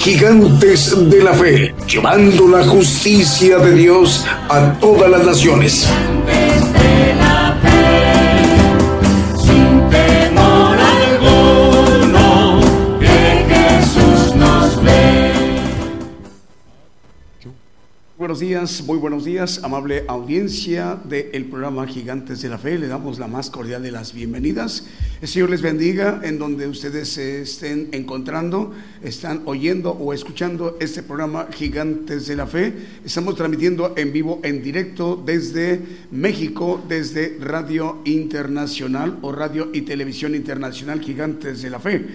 Gigantes de la Fe, llevando la justicia de Dios a todas las naciones. Buenos días, muy buenos días, amable audiencia del programa Gigantes de la Fe. Le damos la más cordial de las bienvenidas. El Señor les bendiga en donde ustedes se estén encontrando, están oyendo o escuchando este programa Gigantes de la Fe. Estamos transmitiendo en vivo, en directo desde México, desde Radio Internacional o Radio y Televisión Internacional Gigantes de la Fe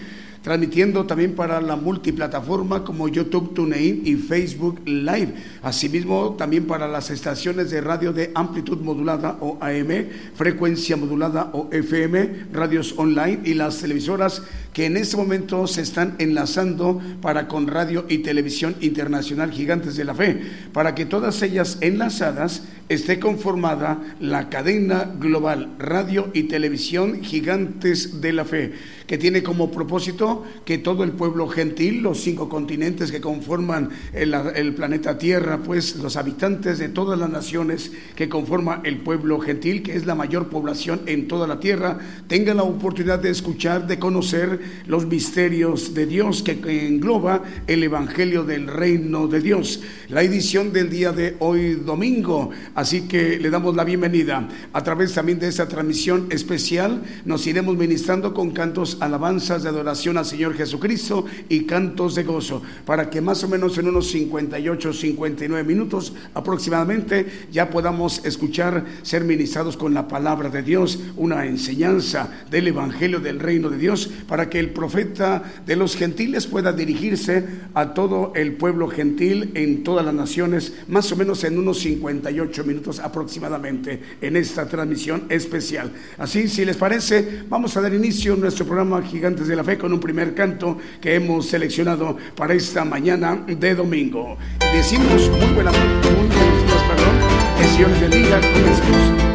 transmitiendo también para la multiplataforma como YouTube, TuneIn y Facebook Live. Asimismo, también para las estaciones de radio de amplitud modulada o AM, frecuencia modulada o FM, radios online y las televisoras que en este momento se están enlazando para con Radio y Televisión Internacional Gigantes de la Fe, para que todas ellas enlazadas esté conformada la cadena global Radio y Televisión Gigantes de la Fe que tiene como propósito que todo el pueblo gentil, los cinco continentes que conforman el, planeta Tierra, pues los habitantes de todas las naciones que conforman el pueblo gentil, que es la mayor población en toda la Tierra, tengan la oportunidad de escuchar, de conocer los misterios de Dios que engloba el Evangelio del Reino de Dios. La edición del día de hoy domingo, así que le damos la bienvenida. A través también de esta transmisión especial nos iremos ministrando con cantos alabanzas de adoración al Señor Jesucristo y cantos de gozo, para que más o menos en unos 58, 59 minutos aproximadamente ya podamos escuchar, ser ministrados con la palabra de Dios, una enseñanza del Evangelio del Reino de Dios, para que el profeta de los gentiles pueda dirigirse a todo el pueblo gentil en todas las naciones, más o menos en unos 58 minutos aproximadamente en esta transmisión especial. Así, si les parece, vamos a dar inicio a nuestro programa Gigantes de la Fe con un primer canto que hemos seleccionado para esta mañana de domingo. Decimos muy buenas, muy buenos días, perdón. Que Señor bendiga. Comencemos. su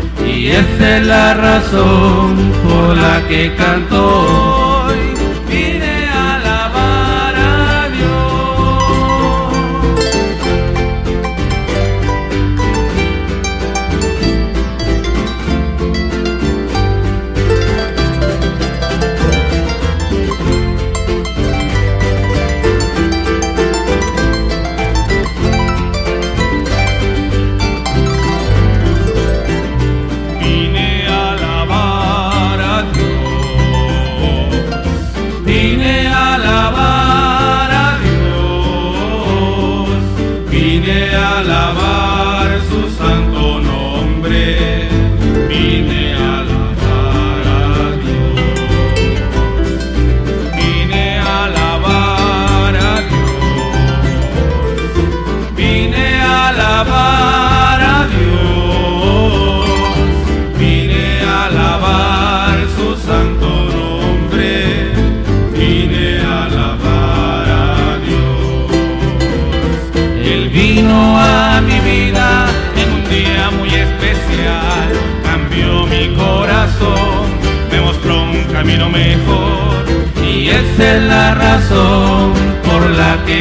Y esa es la razón por la que cantó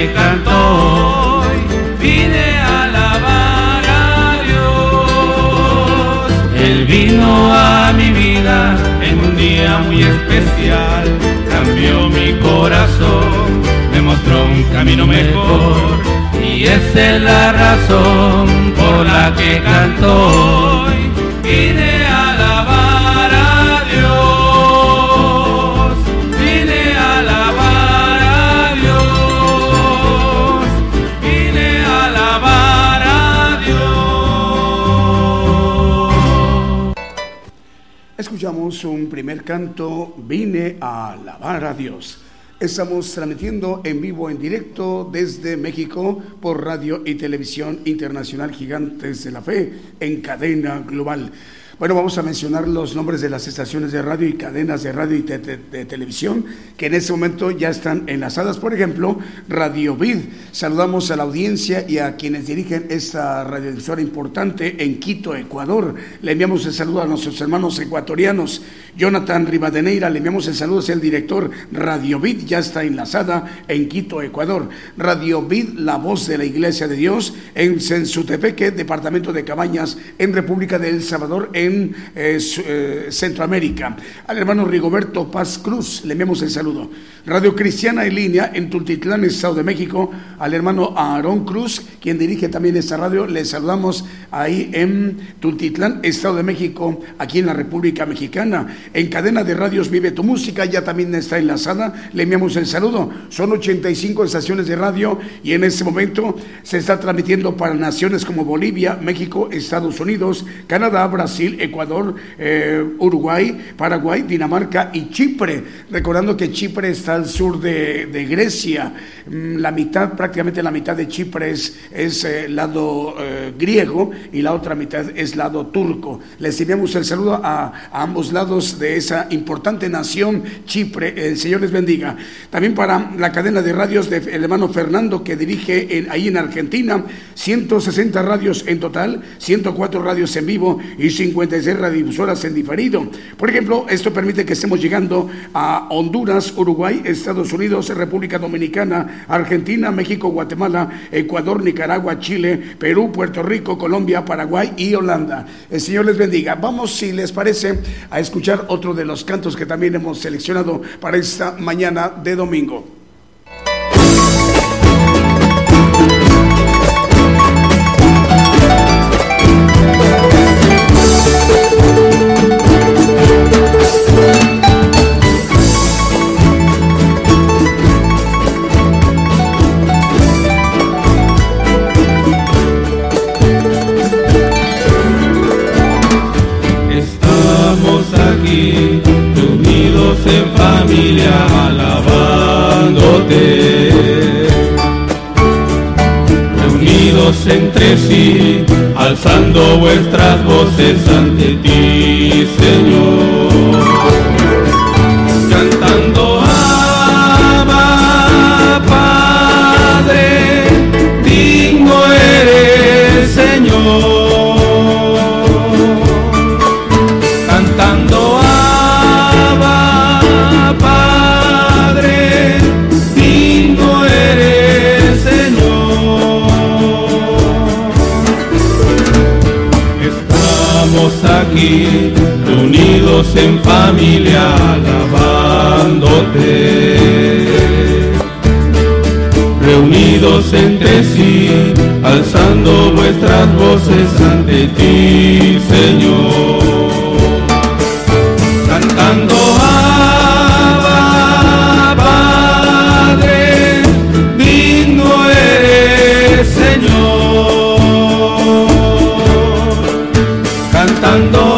la que canto hoy. Vine a alabar a Dios. Él vino a mi vida en un día muy especial, cambió mi corazón, me mostró un camino mejor y esa es la razón por la que canto hoy. Vine Un primer canto, Vine a alabar a Dios. Estamos transmitiendo en vivo, en directo desde México por radio y televisión internacional Gigantes de la Fe en cadena global. Bueno, vamos a mencionar los nombres de las estaciones de radio y cadenas de radio y de, televisión que en este momento ya están enlazadas. Por ejemplo, Radio Vid. Saludamos a la audiencia y a quienes dirigen esta radiodifusora importante en Quito, Ecuador. Le enviamos el saludo a nuestros hermanos ecuatorianos. Jonathan Rivadeneira, le enviamos el saludo, es el director. Radio Vid ya está enlazada en Quito, Ecuador. Radio Vid, la voz de la Iglesia de Dios, en Sensutepeque, departamento de Cabañas, en República de El Salvador, en eh, eh, Centroamérica. Al hermano Rigoberto Paz Cruz, le enviamos el saludo. Radio Cristiana en línea en Tultitlán, Estado de México. Al hermano Aarón Cruz, quien dirige también esta radio, le saludamos ahí en Tultitlán, Estado de México, aquí en la República Mexicana. En cadena de radios Vive tu Música, ya también está enlazada. Le enviamos el saludo. Son 85 estaciones de radio y en este momento se está transmitiendo para naciones como Bolivia, México, Estados Unidos, Canadá, Brasil, Ecuador, eh, Uruguay, Paraguay, Dinamarca y Chipre. Recordando que Chipre está al sur de, Grecia. Mm, La mitad, prácticamente la mitad de Chipre es, es eh, lado eh, griego y la otra mitad es lado turco. Les enviamos el saludo a ambos lados de esa importante nación, Chipre. El Señor les bendiga. También para la cadena de radios del hermano Fernando que dirige ahí en Argentina, 160 radios en total, 104 radios en vivo y 56 radiodifusoras en diferido. Por ejemplo, esto permite que estemos llegando a Honduras, Uruguay, Estados Unidos, República Dominicana, Argentina, México, Guatemala, Ecuador, Nicaragua, Chile, Perú, Puerto Rico, Colombia, Paraguay y Holanda. El Señor les bendiga. Vamos, si les parece, a escuchar otro de los cantos que también hemos seleccionado para esta mañana de domingo. En familia, alabándote. Reunidos entre sí, alzando vuestras voces ante ti, Señor. Cantando Abba, Padre, digno eres, Señor aquí, unidos en familia, alabándote reunidos entre sí, alzando vuestras voces ante ti, Señor. Cantando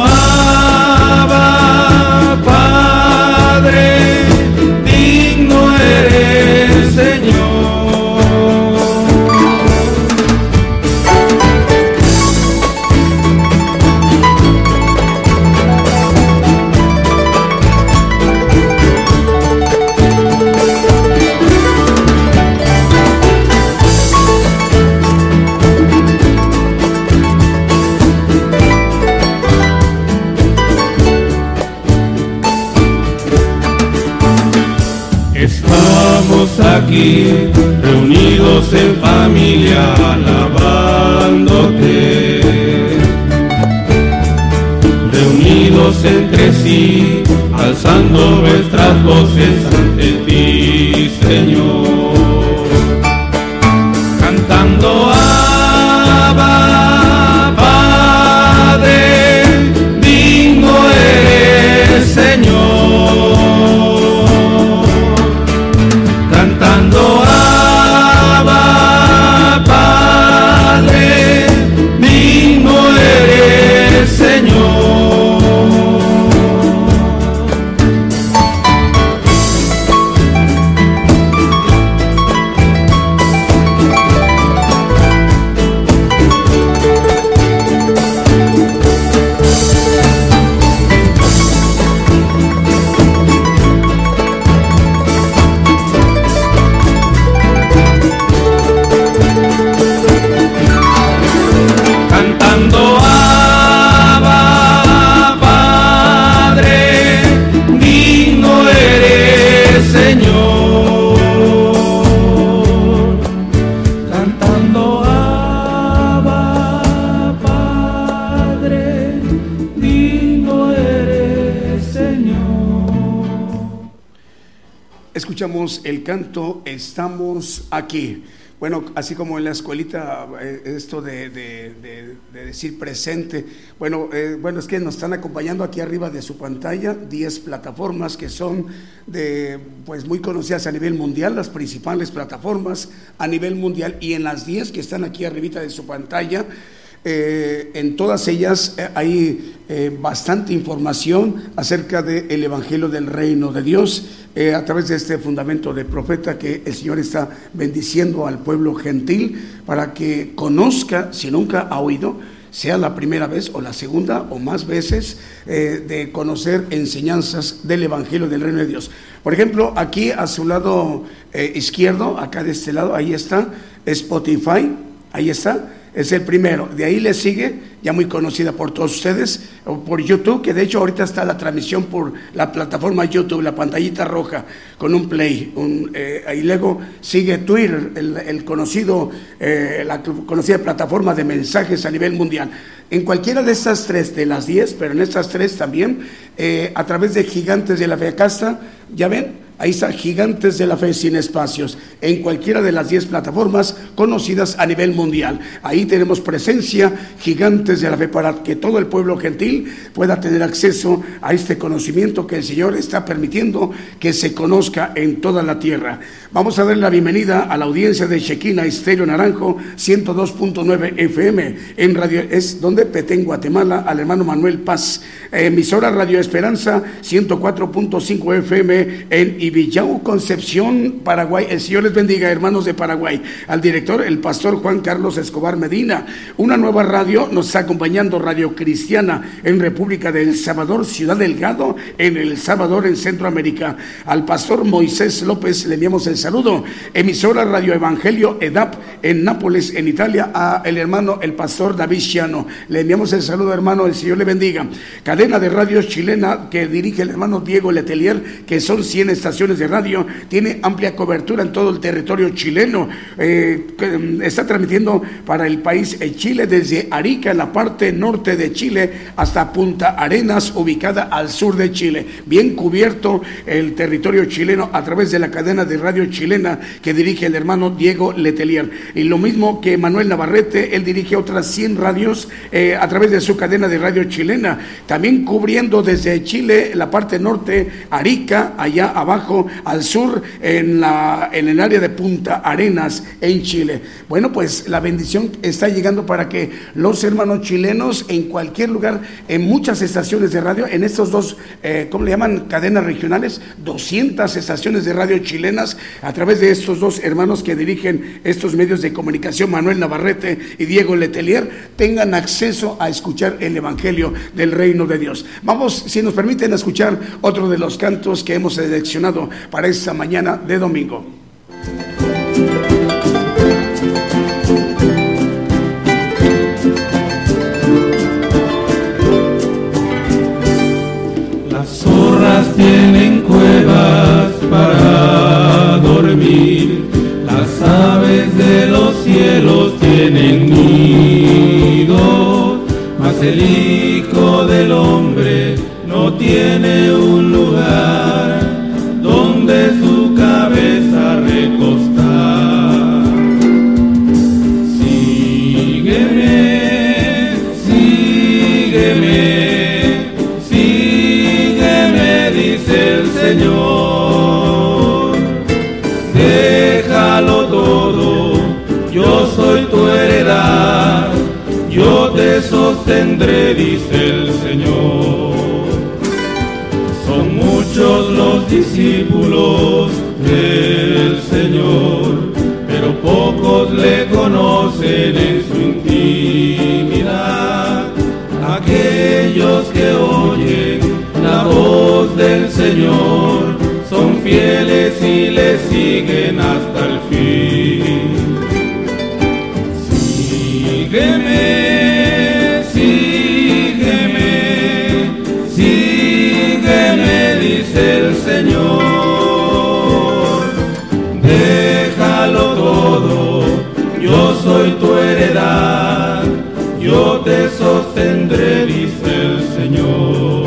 aquí, reunidos en familia, alabándote. Reunidos entre sí, alzando nuestras voces ante ti, Señor. Cantando Abba, Padre, digno Señor. El canto Estamos aquí. Bueno, así como en la escuelita, eh, esto de decir presente, bueno, eh, bueno, es que nos están acompañando aquí arriba de su pantalla 10 plataformas que son de, pues muy conocidas a nivel mundial, las principales plataformas a nivel mundial, y en las 10 que están aquí arribita de su pantalla, eh, en todas ellas eh, hay eh, bastante información acerca del Evangelio del Reino de Dios a través de este fundamento de profeta que el Señor está bendiciendo al pueblo gentil para que conozca, si nunca ha oído, sea la primera vez o la segunda o más veces de conocer enseñanzas del Evangelio del Reino de Dios. Por ejemplo, aquí a su lado izquierdo, acá de este lado, ahí está Spotify, ahí está es el primero. De ahí le sigue, ya muy conocida por todos ustedes, por YouTube, que de hecho ahorita está la transmisión por la plataforma YouTube, la pantallita roja, con un play. Un, eh, ahí luego sigue Twitter, el, conocido, eh, la conocida plataforma de mensajes a nivel mundial. En cualquiera de estas tres, de las diez, pero en estas tres también, eh, a través de Gigantes de la Fe, acá está, ya ven, Ahí está Gigantes de la Fe sin espacios, en cualquiera de las 10 plataformas conocidas a nivel mundial. Ahí tenemos presencia, Gigantes de la Fe, para que todo el pueblo gentil pueda tener acceso a este conocimiento que el Señor está permitiendo que se conozca en toda la tierra. Vamos a dar la bienvenida a la audiencia de Chequina Estéreo Naranjo 102.9 FM en Radio, es donde Petén, Guatemala, al hermano Manuel Paz. Emisora Radio Esperanza 104.5 FM en Ibillau, Concepción, Paraguay. El Señor les bendiga, hermanos de Paraguay. Al director, el pastor Juan Carlos Escobar Medina. Una nueva radio nos está acompañando, Radio Cristiana, en República de El Salvador, Ciudad Delgado, en El Salvador, en Centroamérica. Al pastor Moisés López le enviamos el saludo. Emisora Radio Evangelio EDAP en Nápoles, en Italia, a el hermano, el pastor David Chiano. Le enviamos el saludo, hermano, el Señor le bendiga. Cadena de radio chilena que dirige el hermano Diego Letelier, que son 100 estaciones de radio, tiene amplia cobertura en todo el territorio chileno. Eh, mm, está transmitiendo para el país eh, Chile desde Arica, en la parte norte de Chile, hasta Punta Arenas, ubicada al sur de Chile. Bien cubierto el territorio chileno a través de la cadena de radio chilena que dirige el hermano Diego Letelier. Y lo mismo que Manuel Navarrete, él dirige otras 100 radios eh, a través de su cadena de radio chilena. También cubriendo desde Chile la parte norte, Arica, allá abajo al sur, en, la, en el área de Punta Arenas, en Chile. Bueno, pues la bendición está llegando para que los hermanos chilenos en cualquier lugar, en muchas estaciones de radio, en estos dos, eh, ¿cómo le llaman? Cadenas regionales, 200 estaciones de radio chilenas, a través de estos dos hermanos que dirigen estos medios de comunicación, Manuel Navarrete y Diego Letelier, tengan acceso a escuchar el Evangelio del Reino de Dios. Vamos, si nos permiten, a escuchar otro de los cantos que hemos seleccionado para esta mañana de domingo. Las zorras tienen cuevas para dormir. Sostendré, dice el Señor. Son muchos los discípulos del Señor, pero pocos le conocen en su intimidad. Aquellos que oyen la voz del Señor son fieles y le siguen hasta el fin. Tu heredad, yo te sostendré, dice el Señor.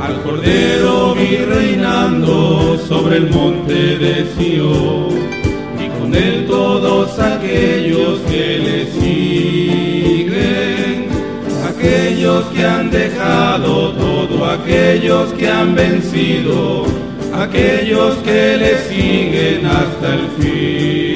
Al Cordero vi reinando sobre el monte de Sion y con él todos aquellos que le siguen, aquellos que han dejado todo, aquellos que han vencido, aquellos que le siguen hasta el fin.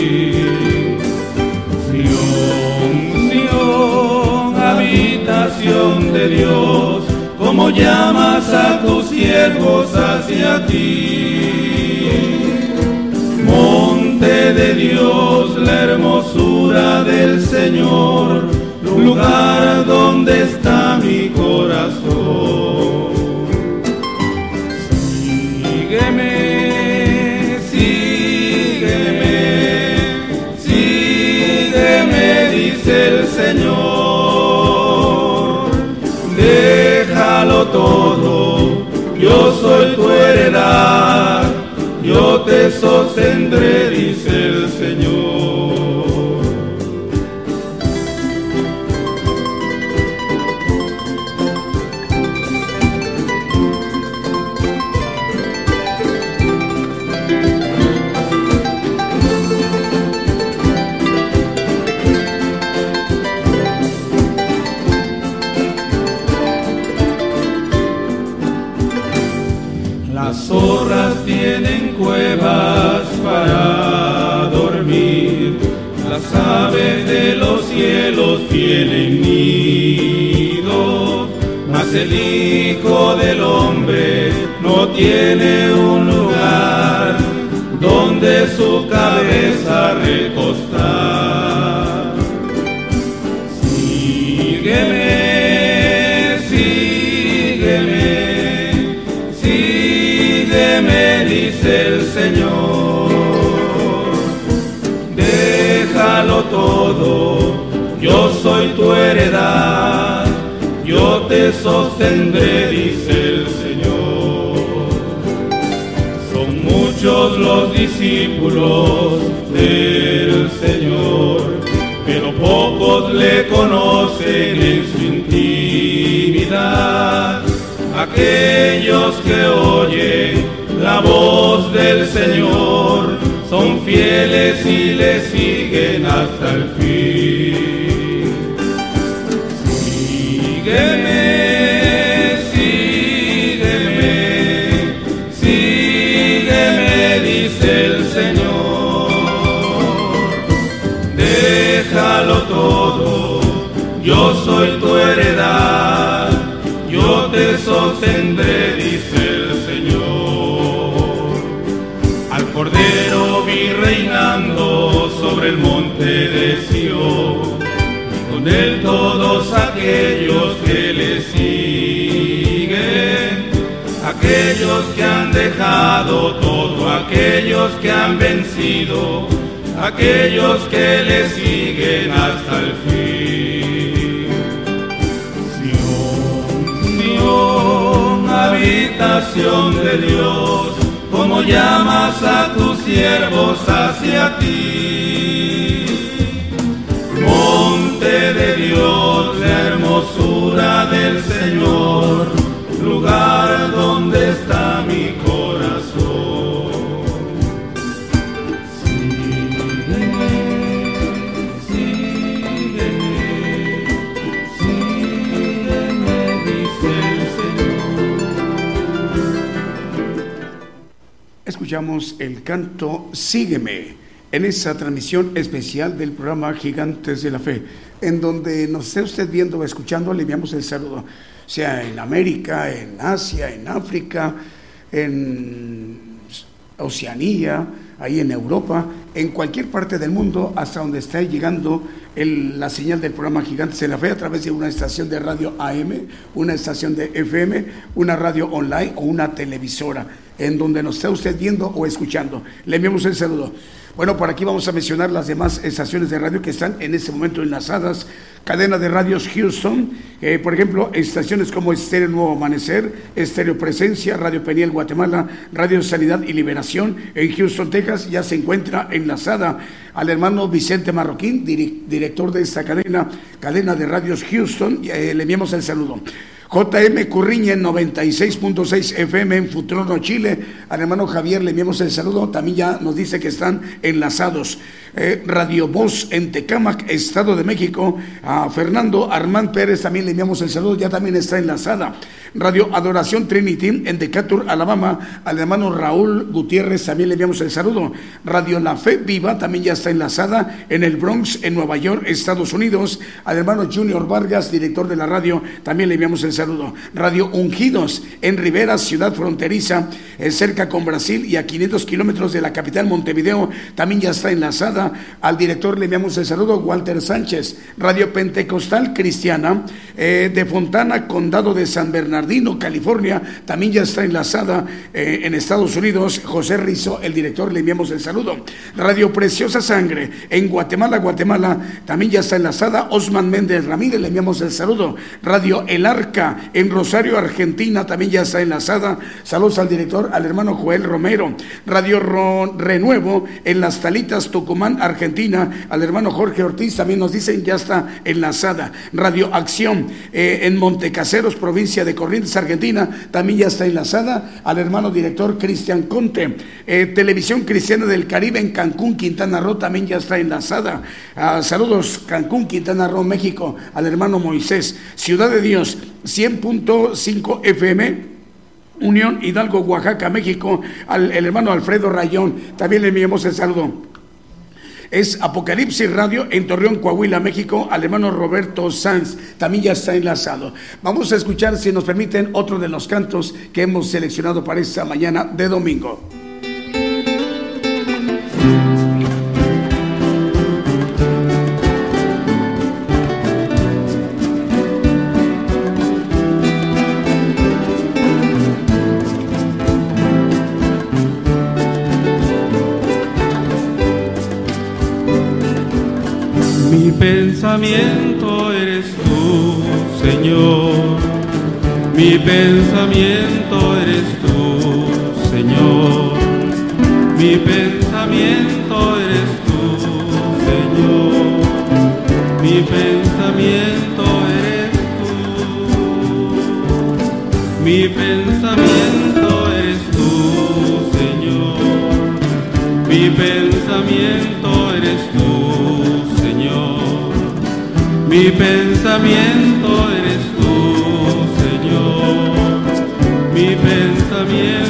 De Dios, como llamas a tus siervos hacia ti. Monte de Dios, la hermosura del Señor, lugar donde está mi corazón. Todo, yo soy tu heredad, yo te sostendré, dice el Señor. Cielos tienen nidos, mas el Hijo del Hombre no tiene un lugar donde su cabeza recostar. Sígueme, sígueme, sígueme, dice el Señor. Déjalo todo, heredad, yo te sostendré, dice el Señor. Son muchos los discípulos del Señor, pero pocos le conocen en su intimidad. Aquellos que oyen la voz del Señor son fieles y le siguen hasta el yo soy tu heredad, yo te sostendré, dice el Señor. Al Cordero vi reinando sobre el monte de Sion él todos aquellos que le siguen, aquellos que han dejado todo, aquellos que han vencido, aquellos que le siguen hasta el fin. Sion, Sion, habitación de Dios, como llamas a tus siervos hacia ti. hermosura del Señor, lugar donde está mi corazón. Sígueme, sígueme, sígueme, dice el Señor. Escuchamos el canto Sígueme en esa transmisión especial del programa Gigantes de la Fe, en donde nos esté usted viendo o escuchando, le enviamos el saludo, sea en América, en Asia, en África, en Oceanía, ahí en Europa, en cualquier parte del mundo, hasta donde está llegando la señal del programa Gigantes de la Fe a través de una estación de radio AM, una estación de FM, una radio online o una televisora, en donde nos está usted viendo o escuchando. Le enviamos el saludo. Bueno, por aquí vamos a mencionar las demás estaciones de radio que están en este momento enlazadas. Cadena de radios Houston, eh, por ejemplo, estaciones como Estéreo Nuevo Amanecer, Estéreo Presencia, Radio Peniel Guatemala, Radio Sanidad y Liberación en Houston, Texas, ya se encuentra enlazada al hermano Vicente Marroquín, director de esta cadena, cadena de radios Houston, eh, le enviamos el saludo. JM Curriña en 96.6 FM en Futrono, Chile. Al hermano Javier le enviamos el saludo. También ya nos dice que están enlazados. Eh, Radio Voz en Tecámac, Estado de México. A Fernando Armán Pérez también le enviamos el saludo. Ya también está enlazada. Radio Adoración Trinity en Decatur, Alabama. Al hermano Raúl Gutiérrez también le enviamos el saludo. Radio La Fe Viva también ya está enlazada en el Bronx, en Nueva York, Estados Unidos. Al hermano Junior Vargas, director de la radio, también le enviamos el saludo. Radio Ungidos en Rivera, ciudad fronteriza, eh, cerca con Brasil y a 500 kilómetros de la capital Montevideo, también ya está enlazada. Al director le enviamos el saludo, Walter Sánchez. Radio Pentecostal Cristiana eh, de Fontana, Condado de San Bernardino California, también ya está enlazada eh, en Estados Unidos. José Rizo, el director, le enviamos el saludo. Radio Preciosa Sangre en Guatemala, Guatemala, también ya está enlazada. Osman Méndez Ramírez, le enviamos el saludo. Radio El Arca en Rosario, Argentina, también ya está enlazada. Saludos al director, al hermano Joel Romero. Radio Renuevo en Las Talitas, Tucumán, Argentina, al hermano Jorge Ortiz, también nos dicen ya está enlazada. Radio Acción eh, en Montecaseros, provincia de Corrientes Argentina, también ya está enlazada al hermano director Cristian Conte. Eh, Televisión Cristiana del Caribe en Cancún, Quintana Roo, también ya está enlazada. Ah, saludos, Cancún, Quintana Roo, México, al hermano Moisés. Ciudad de Dios, 100.5 FM. Unión Hidalgo, Oaxaca, México, al el hermano Alfredo Rayón. También le enviamos el saludo es Apocalipsis Radio en Torreón, Coahuila, México, al hermano Roberto Sanz, también ya está enlazado. Vamos a escuchar, si nos permiten, otro de los cantos que hemos seleccionado para esta mañana de domingo. Pensamiento eres tú, Señor. Mi pensamiento eres tú, Señor. Mi pensamiento eres tú, Señor. Mi pensamiento eres tú. Mi pensamiento mi pensamiento eres tú, Señor. Mi pensamiento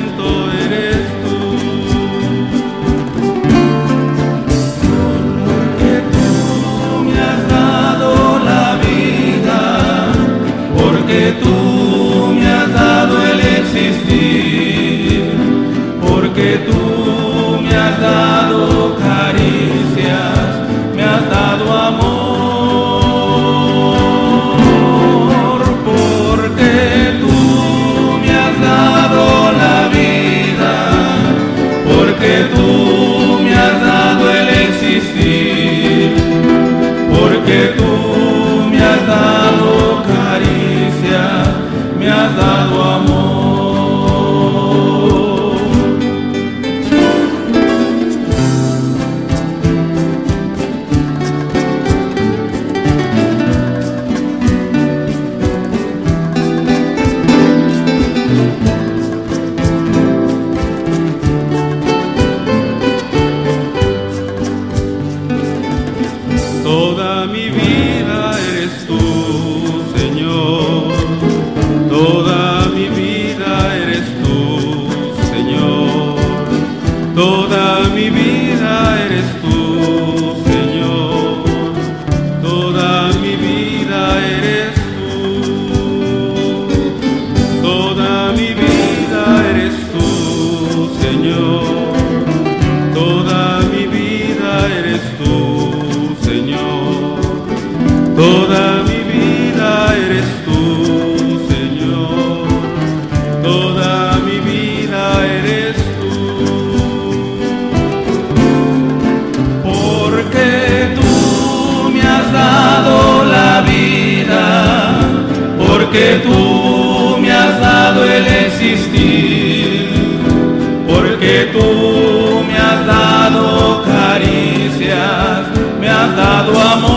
do amor.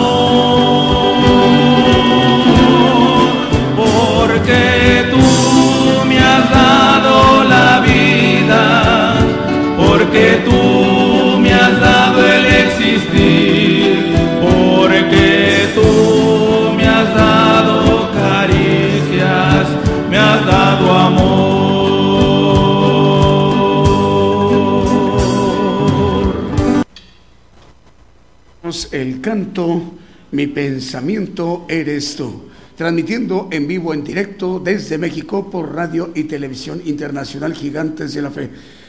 Mi pensamiento eres tú. Transmitiendo en vivo, en directo desde México por radio y televisión internacional Gigantes de la Fe.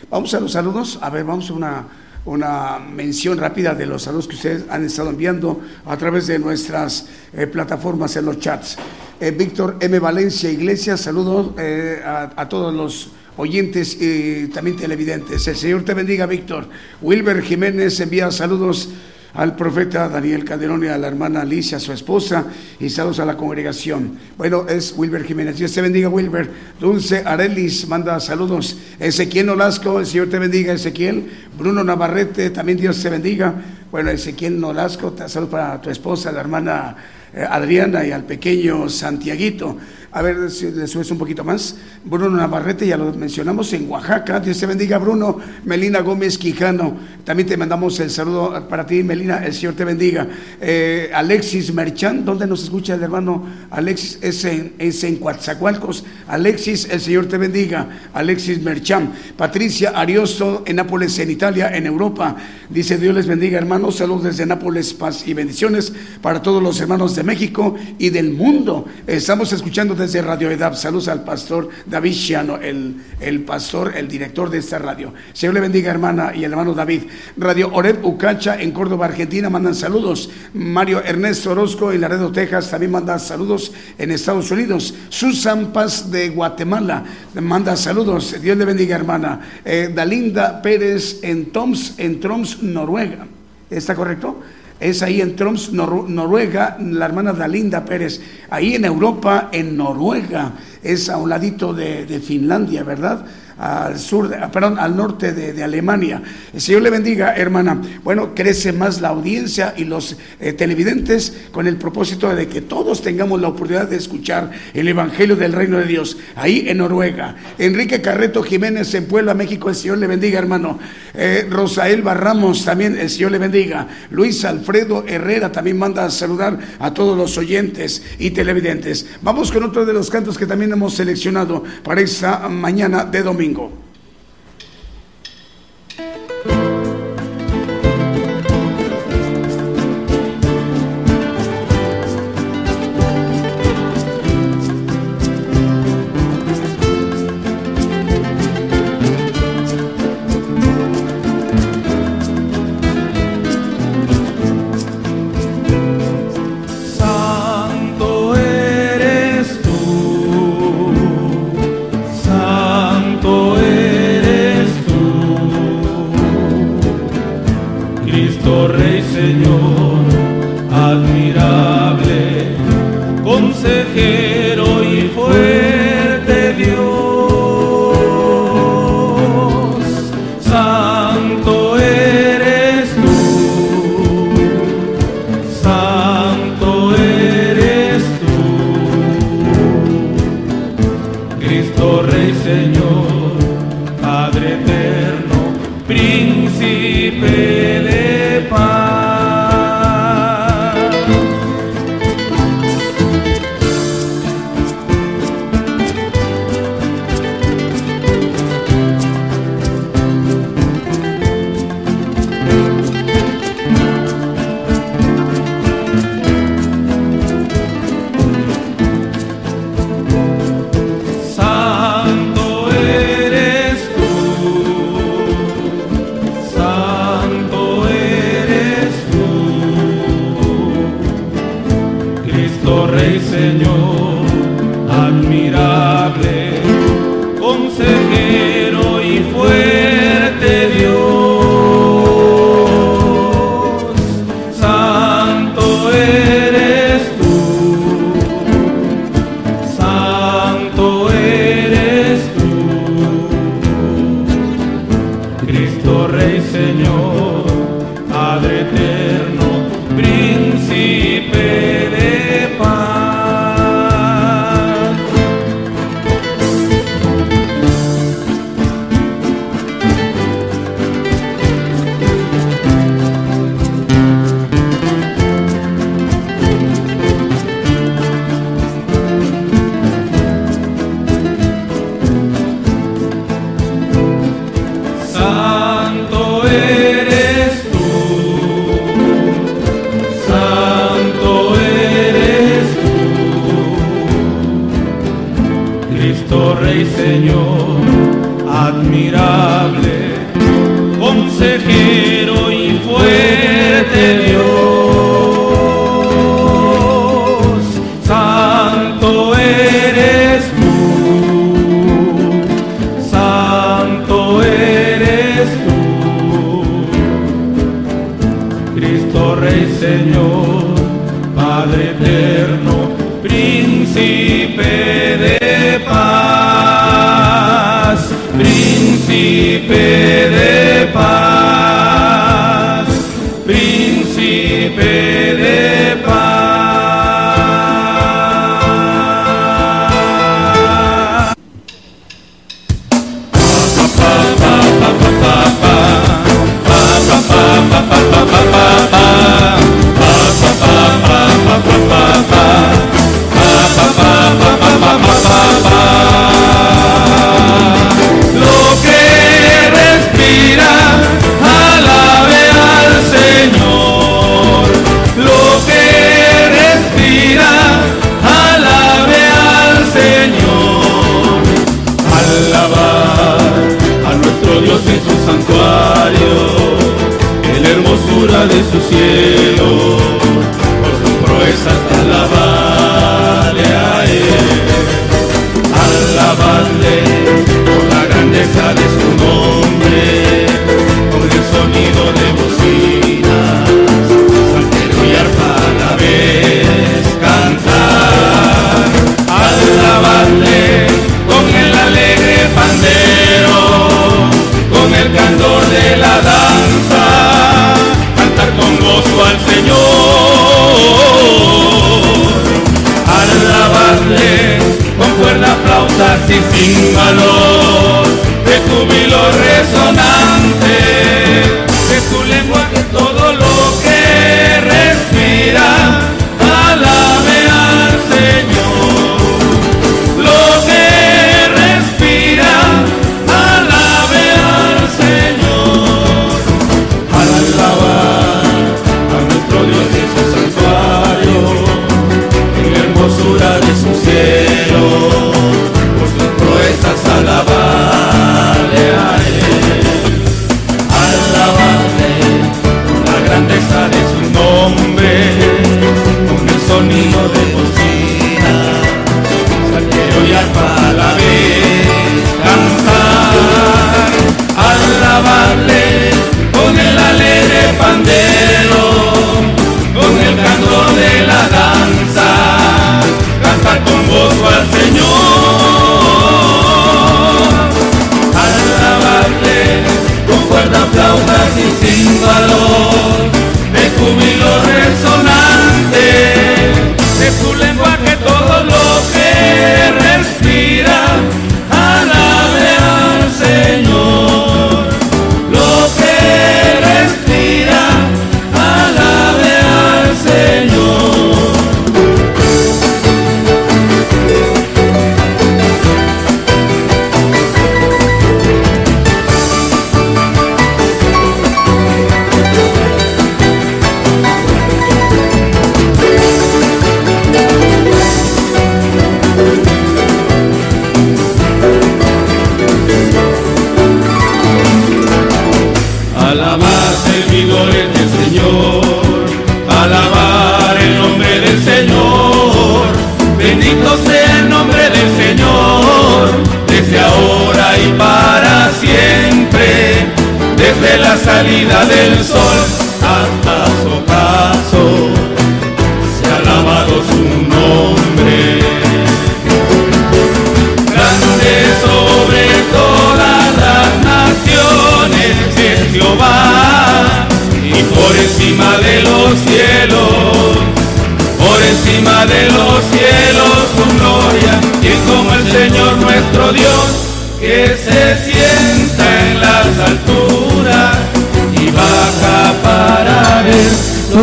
Vamos a los saludos. A ver, vamos a una, una mención rápida de los saludos que ustedes han estado enviando a través de nuestras eh, plataformas en los chats. Eh, Víctor M. Valencia Iglesias, saludos eh, a, a todos los oyentes y también televidentes. El Señor te bendiga, Víctor. Wilber Jiménez envía saludos al profeta Daniel Calderón y a la hermana Alicia, su esposa, y saludos a la congregación. Bueno, es Wilber Jiménez. Dios te bendiga, Wilber. Dulce Arelis manda saludos. Ezequiel Nolasco, el Señor te bendiga, Ezequiel. Bruno Navarrete, también Dios te bendiga. Bueno, Ezequiel Nolasco, saludos para tu esposa, la hermana eh, Adriana y al pequeño Santiaguito. A ver si le un poquito más. Bruno Navarrete, ya lo mencionamos, en Oaxaca. Dios te bendiga, Bruno. Melina Gómez Quijano, también te mandamos el saludo para ti, Melina. El Señor te bendiga. Eh, Alexis Merchan, ¿dónde nos escucha el hermano Alexis? Es en, es Coatzacoalcos. Alexis, el Señor te bendiga. Alexis Merchan. Patricia Ariosto, en Nápoles, en Italia, en Europa. Dice Dios les bendiga, hermanos. Saludos desde Nápoles, paz y bendiciones para todos los hermanos de México y del mundo. Estamos escuchando desde Radio Edab. Saludos al pastor David Chiano, el, el pastor, el director de esta radio. Señor le bendiga, hermana y hermano David. Radio Oreb Ucacha en Córdoba, Argentina, mandan saludos. Mario Ernesto Orozco en Laredo, Texas, también manda saludos en Estados Unidos. Susan Paz de Guatemala manda saludos. Dios le bendiga, hermana. Eh, Dalinda Pérez en Toms, en Troms, Noruega. ¿Está correcto? Es ahí en Troms, Noruega, la hermana Dalinda Pérez, ahí en Europa, en Noruega, es a un ladito de, de Finlandia, ¿verdad? Al sur, perdón, al norte de, Alemania. El Señor le bendiga, hermana. Bueno, crece más la audiencia y los eh, televidentes con el propósito de que todos tengamos la oportunidad de escuchar el Evangelio del Reino de Dios, ahí en Noruega. Enrique Carreto Jiménez en Puebla, México, el Señor le bendiga, hermano. Eh, Rosael Barramos, también el Señor le bendiga. Luis Alfredo Herrera también manda a saludar a todos los oyentes y televidentes. Vamos con otro de los cantos que también hemos seleccionado para esta mañana de domingo. Domingo.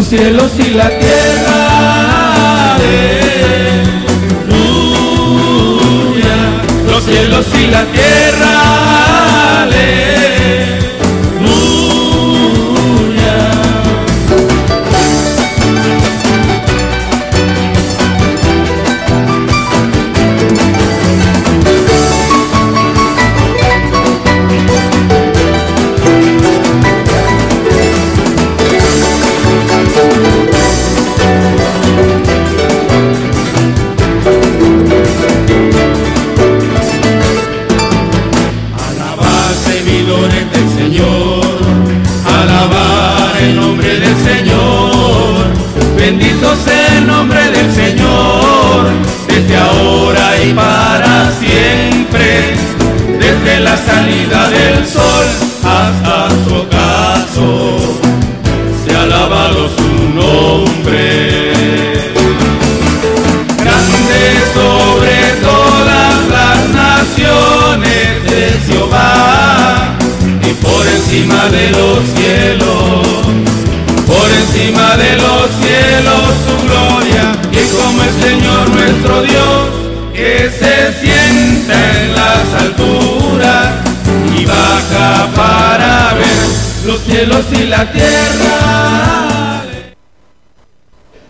Cielos y la tierra. Y la tierra.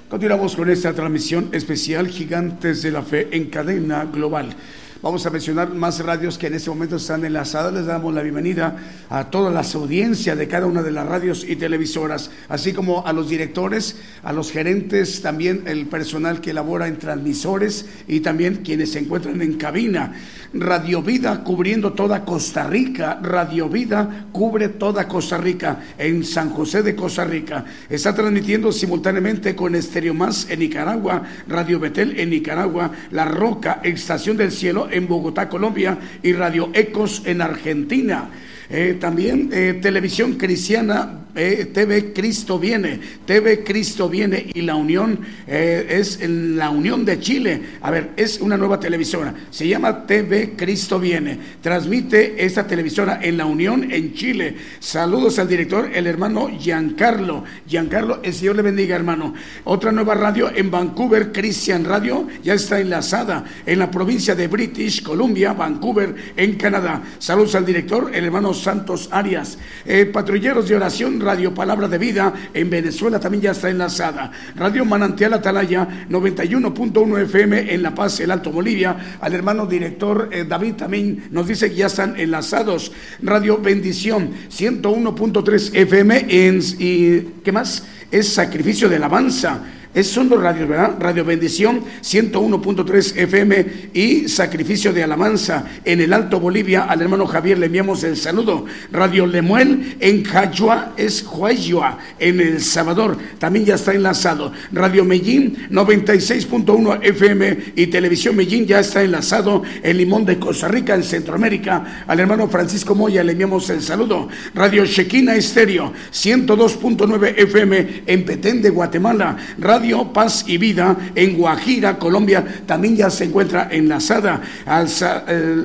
Continuamos con esta transmisión especial Gigantes de la Fe en cadena global. Vamos a mencionar más radios que en este momento están enlazadas. Les damos la bienvenida a todas las audiencias de cada una de las radios y televisoras, así como a los directores, a los gerentes, también el personal que elabora en transmisores y también quienes se encuentran en cabina. Radio Vida cubriendo toda Costa Rica. Radio Vida cubre toda Costa Rica en San José de Costa Rica. Está transmitiendo simultáneamente con Estéreo Más en Nicaragua, Radio Betel en Nicaragua, La Roca, Estación del Cielo en Bogotá, Colombia y Radio Ecos en Argentina. Eh, también eh, Televisión Cristiana, eh, TV Cristo Viene, TV Cristo Viene y la Unión es la Unión de Chile. A ver, es una nueva televisora, se llama TV Cristo Viene. Transmite esta televisora en la Unión en Chile. Saludos al director, el hermano Giancarlo. Giancarlo, el Señor le bendiga, hermano. Otra nueva radio en Vancouver, Christian Radio, ya está enlazada en la provincia de British Columbia, Vancouver, en Canadá. Saludos al director, el hermano Santos Arias. Eh, patrulleros de Oración, Radio Palabra de Vida en Venezuela también ya está enlazada. Radio Manantial Atalaya, 91.1 FM en La Paz, el Alto Bolivia. Al hermano director eh, David también nos dice que ya están enlazados. Radio Bendición, 101.3 FM en, y ¿qué más? Es Sacrificio de Alabanza es, son dos radios, ¿verdad? Radio Bendición 101.3 FM y Sacrificio de Alabanza en el Alto Bolivia. Al hermano Javier le enviamos el saludo. Radio Lemuel en Jayua es Huayua en El Salvador. También ya está enlazado. Radio Medellín 96.1 FM y Televisión Medellín ya está enlazado en Limón de Costa Rica en Centroamérica. Al hermano Francisco Moya le enviamos el saludo. Radio Chequina Estéreo 102.9 FM en Petén de Guatemala. Radio Paz y Vida en Guajira, Colombia, también ya se encuentra enlazada. Al,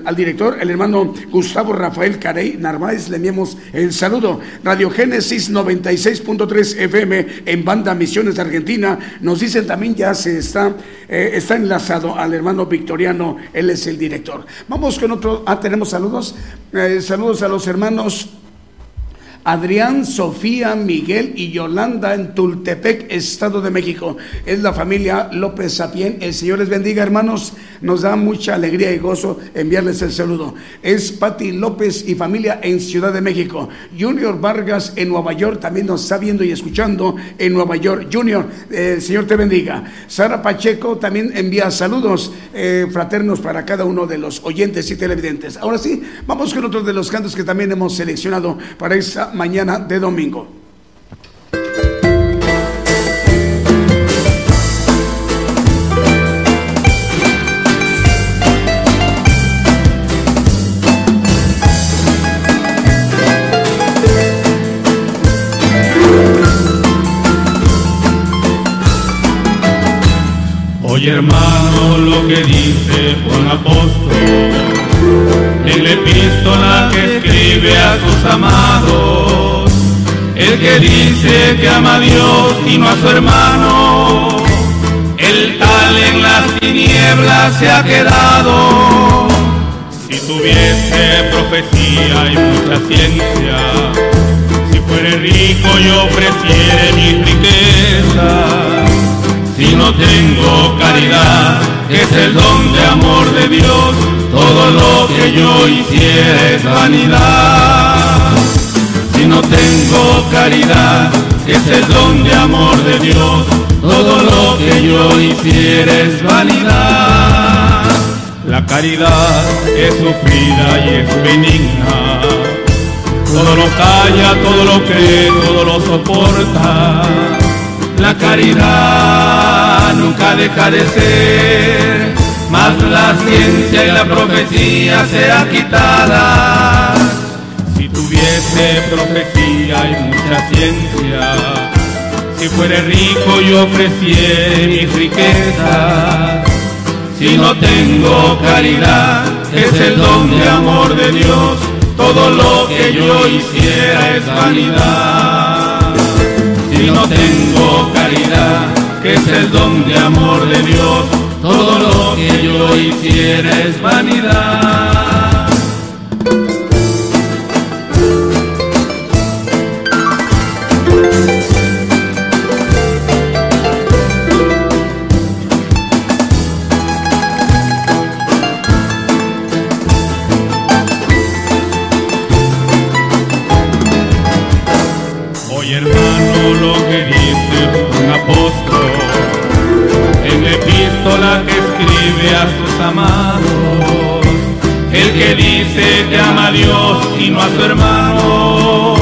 al director, el hermano Gustavo Rafael Carey Narváez, le enviamos el saludo. Radio Génesis 96.3 FM en Banda Misiones Argentina, nos dicen también ya se está, eh, está enlazado al hermano Victoriano, él es el director. Vamos con otro, ah, tenemos saludos. Eh, saludos a los hermanos. Adrián, Sofía, Miguel y Yolanda en Tultepec, Estado de México. Es la familia López Sapien. El Señor les bendiga, hermanos. Nos da mucha alegría y gozo enviarles el saludo. Es Pati López y familia en Ciudad de México. Junior Vargas en Nueva York también nos está viendo y escuchando en Nueva York. Junior, el Señor te bendiga. Sara Pacheco también envía saludos eh, fraternos para cada uno de los oyentes y televidentes. Ahora sí, vamos con otro de los cantos que también hemos seleccionado para esta mañana de domingo. Oye hermano lo que dice Juan Apóstol en la epístola que escribe a sus amados, el que dice que ama a Dios y no a su hermano, el tal en las tinieblas se ha quedado. Si tuviese profecía y mucha ciencia, si fuere rico yo ofreciere mi riqueza, si no tengo caridad, es el don de amor de Dios, todo lo que yo hiciera es vanidad. Si no tengo caridad, es el don de amor de Dios, todo lo que yo hiciera es vanidad. La caridad es sufrida y es benigna, todo lo calla, todo lo cree, todo lo soporta. La caridad nunca deja de ser mas la ciencia y la profecía será quitada. Si tuviese profecía y mucha ciencia, si fuera rico yo ofreciera mis riquezas. Si no tengo caridad, es el don de amor de Dios, todo lo que yo hiciera es vanidad. Si no tengo caridad, que es el don de amor de Dios, todo lo que yo hiciera es vanidad. Su hermano,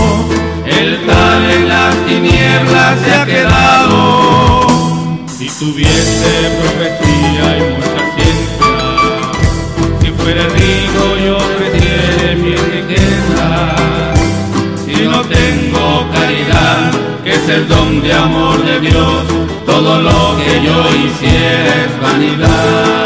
el tal en las tinieblas se ha quedado. Si tuviese profecía y mucha ciencia, si fuera rico yo ofreciera mi riqueza. Si no tengo caridad, que es el don de amor de Dios, todo lo que yo hiciera es vanidad.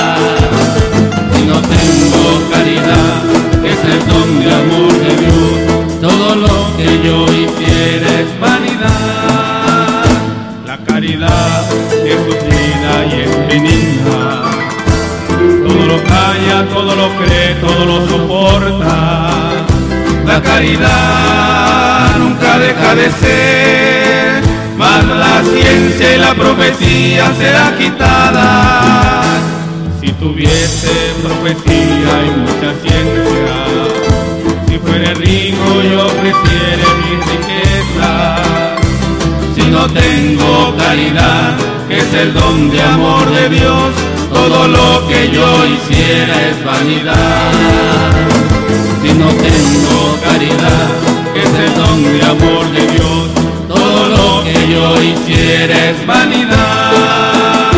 Lo todo lo soporta. La caridad nunca deja de ser, mas la ciencia y la profecía será quitada. Si tuviese profecía y mucha ciencia, si fuera rico yo ofreciera mi riqueza. Si no tengo caridad, que es el don de amor de Dios, todo lo que yo hiciera es vanidad. Si no tengo caridad, que es el don de amor de Dios, todo lo que yo hiciera es vanidad.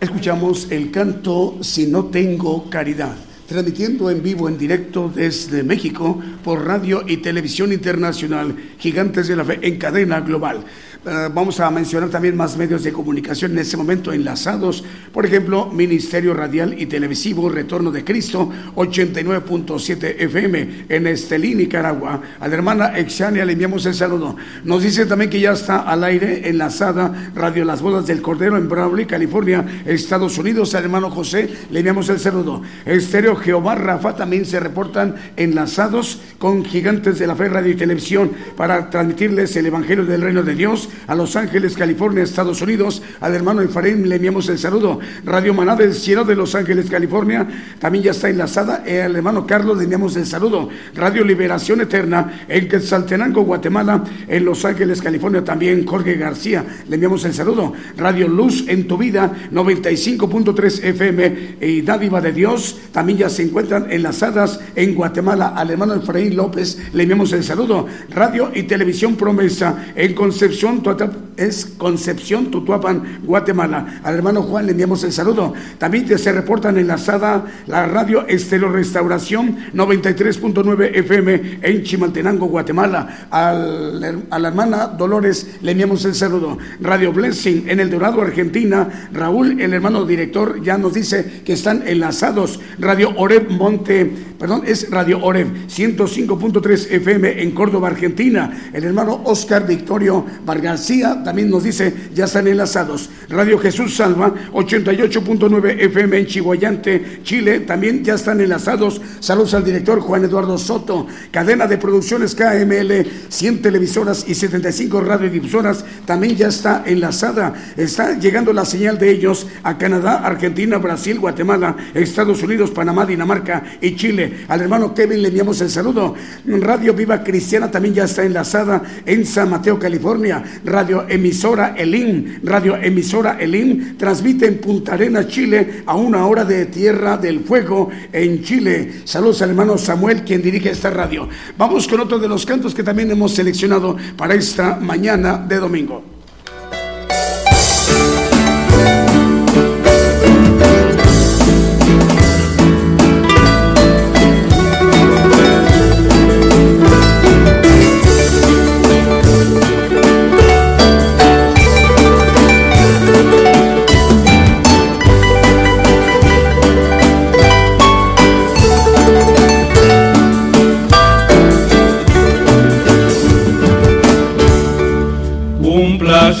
Escuchamos el canto Si no tengo caridad, transmitiendo en vivo, en directo desde México por radio y televisión internacional, Gigantes de la Fe en cadena global. Eh, vamos a mencionar también más medios de comunicación en este momento enlazados, por ejemplo, Ministerio Radial y Televisivo Retorno de Cristo, 89.7 FM en Estelí, Nicaragua. A la hermana Exania le enviamos el saludo. Nos dice también que ya está al aire enlazada Radio Las Bodas del Cordero en Brawley, California, Estados Unidos. Al hermano José le enviamos el saludo. Estéreo Jehová Rafa también se reportan enlazados con Gigantes de la Fe Radio y Televisión para transmitirles el Evangelio del Reino de Dios a Los Ángeles, California, Estados Unidos. Al hermano Efraín le enviamos el saludo. Radio Maná del Cielo de Los Ángeles, California, también ya está enlazada. Eh, al hermano Carlos le enviamos el saludo. Radio Liberación Eterna en Quetzaltenango, Guatemala, en Los Ángeles, California, también Jorge García le enviamos el saludo. Radio Luz en tu vida, 95.3 FM y Dádiva de Dios, también ya se encuentran enlazadas en Guatemala. Al hermano Efraín López le enviamos el saludo. Radio y Televisión Promesa en Concepción, Es Concepción, Tutuapan, Guatemala. Al hermano Juan le enviamos el saludo. También se reportan enlazada la radio Estelo Restauración 93.9 FM en Chimaltenango, Guatemala. Al- a la hermana Dolores le enviamos el saludo. Radio Blessing en El Dorado, Argentina. Raúl, el hermano director, ya nos dice que están enlazados. Radio Oreb Monte, perdón, es Radio Oreb 105.3 FM en Córdoba, Argentina. El hermano Oscar Victorio Vargarcía también nos dice, ya están enlazados. Radio Jesús Salva, 88.9 FM en Chihuayante, Chile, también ya están enlazados. Saludos al director Juan Eduardo Soto. Cadena de producciones KML, 100 televisoras y 75 radiodifusoras, también ya está enlazada. Está llegando la señal de ellos a Canadá, Argentina, Brasil, Guatemala, Estados Unidos, Panamá, Dinamarca y Chile. Al hermano Kevin le enviamos el saludo. Radio Viva Cristiana también ya está enlazada en San Mateo, California. Radio Emisora Elim, Radio Emisora Elim, transmite en Punta Arenas, Chile, a una hora de Tierra del Fuego en Chile. Saludos al hermano Samuel, quien dirige esta radio. Vamos con otro de los cantos que también hemos seleccionado para esta mañana de domingo.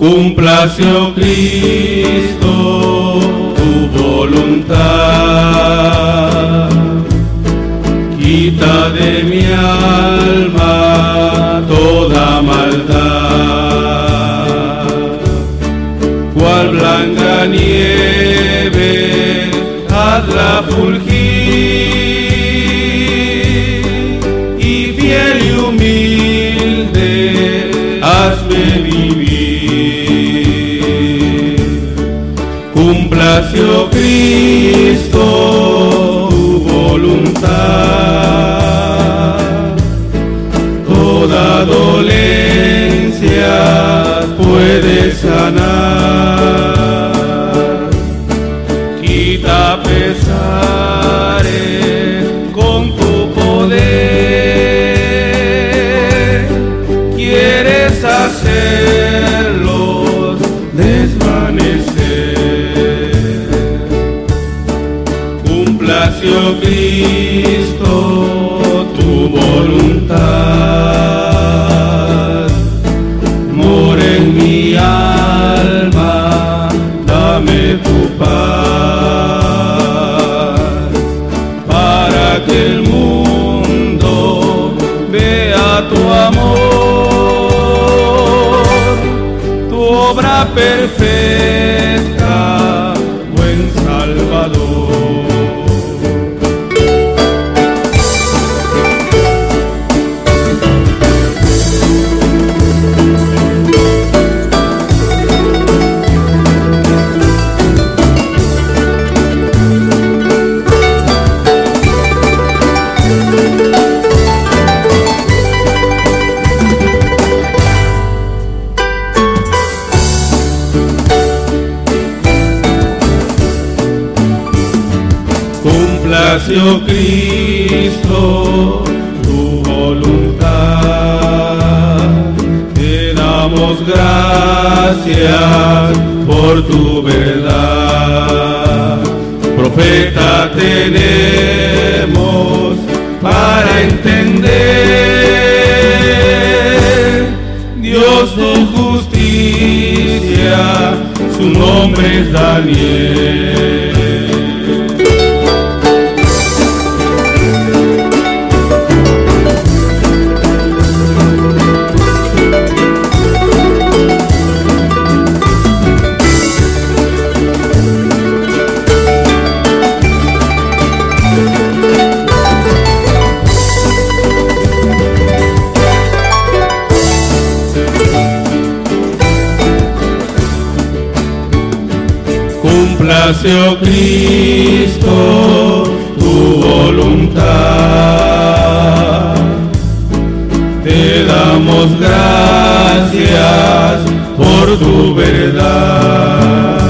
Complació Cristo tu voluntad, quita de mi alma toda maldad, cual blanca nieve hazla fulgir Complació Cristo tu voluntad, toda dolencia perfecta, gracias por tu verdad. Profeta tenemos para entender. Dios tu justicia, su nombre es Daniel. Complació Cristo tu voluntad. Te damos gracias por tu verdad.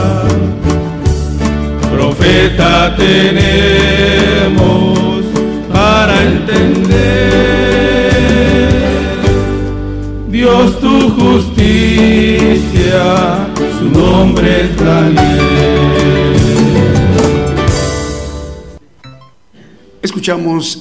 Profeta tenemos para entender. Dios tu justicia, su nombre es Daniel.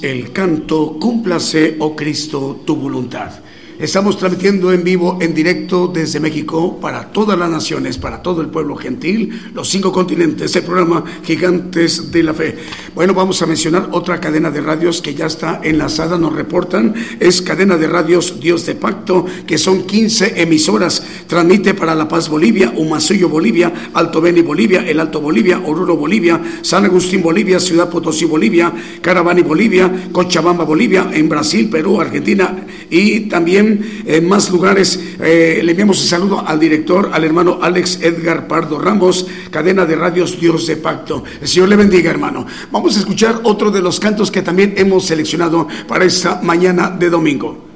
El canto Cúmplase, oh Cristo, tu voluntad. Estamos transmitiendo en vivo, en directo desde México para todas las naciones, para todo el pueblo gentil, los cinco continentes, el programa Gigantes de la Fe. Bueno, vamos a mencionar otra cadena de radios que ya está enlazada, nos reportan, es cadena de radios Dios de Pacto, que son 15 emisoras, transmite para La Paz Bolivia, Humazuyo Bolivia, Alto Beni Bolivia, El Alto Bolivia, Oruro Bolivia, San Agustín Bolivia, Ciudad Potosí Bolivia, Caravani Bolivia, Cochabamba Bolivia, en Brasil, Perú, Argentina y también en más lugares. Eh, le enviamos un saludo al director, al hermano Alex Edgar Pardo Ramos, cadena de radios Dios de Pacto. El Señor le bendiga, hermano. Vamos a escuchar otro de los cantos que también hemos seleccionado para esta mañana de domingo.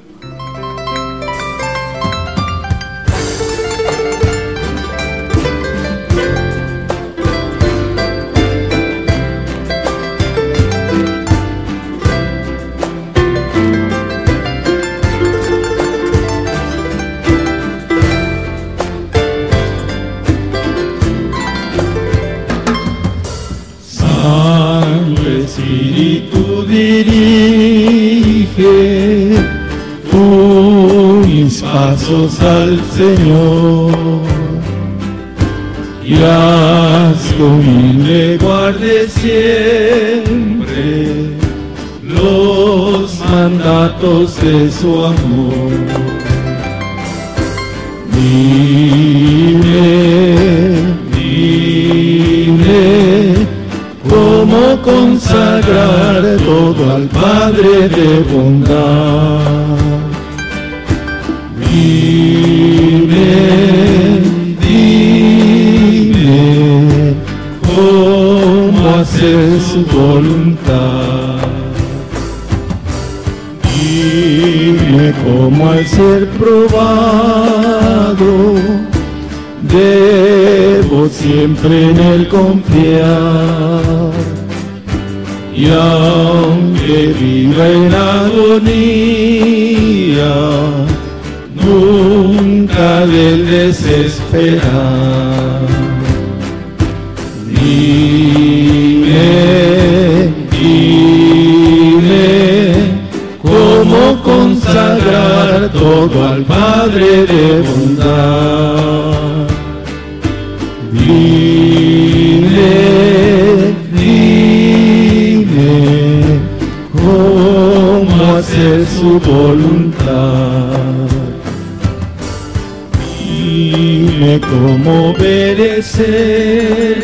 Pasos al Señor. Y haz que guarde siempre los mandatos de su amor. Dime, dime cómo consagrar todo al Padre de bondad. Hacer su voluntad. Dime cómo al ser probado debo siempre en él confiar. Y aunque viva en agonía, nunca del desesperar. Dime, cómo consagrar todo al Padre de bondad. Dime, dime, cómo hacer su voluntad. Dime cómo obedecerle,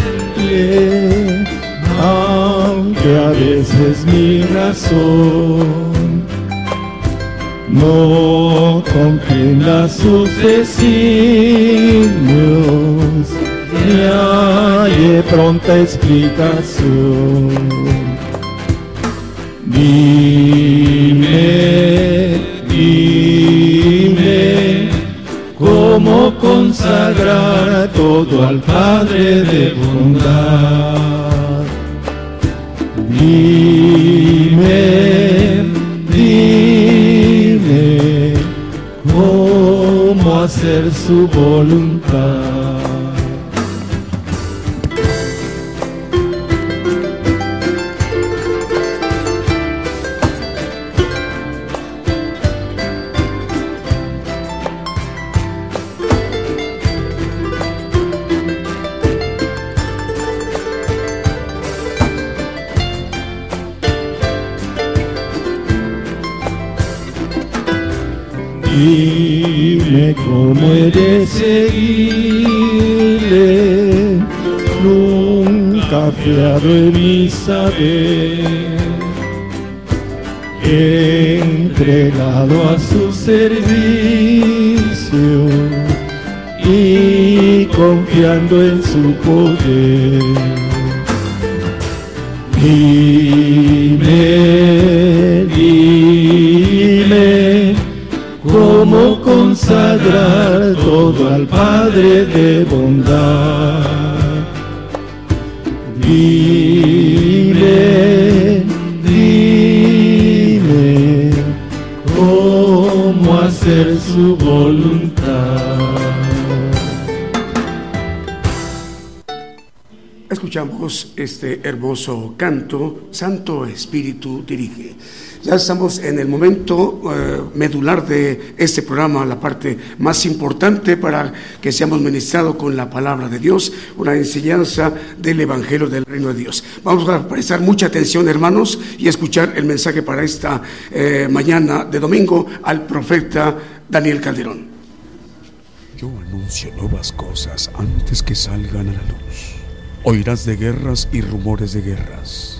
a veces mi razón no comprenda sus designios, ni hay pronta explicación. Dime, dime, cómo consagrar todo al Padre de bondad. Dime, dime, cómo hacer su voluntad. Dime cómo he de seguirle, nunca fiado en mi saber, entregado a su servicio y confiando en su poder. Dime, dime, cómo consagrar todo al Padre de bondad. Dime, dime, cómo hacer su voluntad. Escuchamos este hermoso canto, Santo Espíritu dirige. Ya estamos en el momento eh, medular de este programa, la parte más importante para que seamos ministrados con la palabra de Dios, una enseñanza del Evangelio del Reino de Dios. Vamos a prestar mucha atención, hermanos, y escuchar el mensaje para esta eh, mañana de domingo al profeta Daniel Calderón. Yo anuncio nuevas cosas antes que salgan a la luz. Oirás de guerras y rumores de guerras,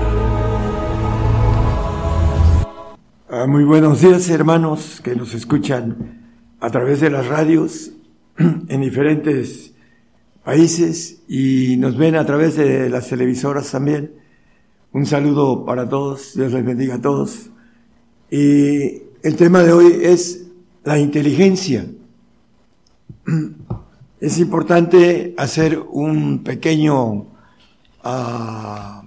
Ah, muy buenos días hermanos que nos escuchan a través de las radios en diferentes países y nos ven a través de las televisoras también. Un saludo para todos, Dios les bendiga a todos. Y el tema de hoy es la inteligencia. es importante hacer un pequeño uh,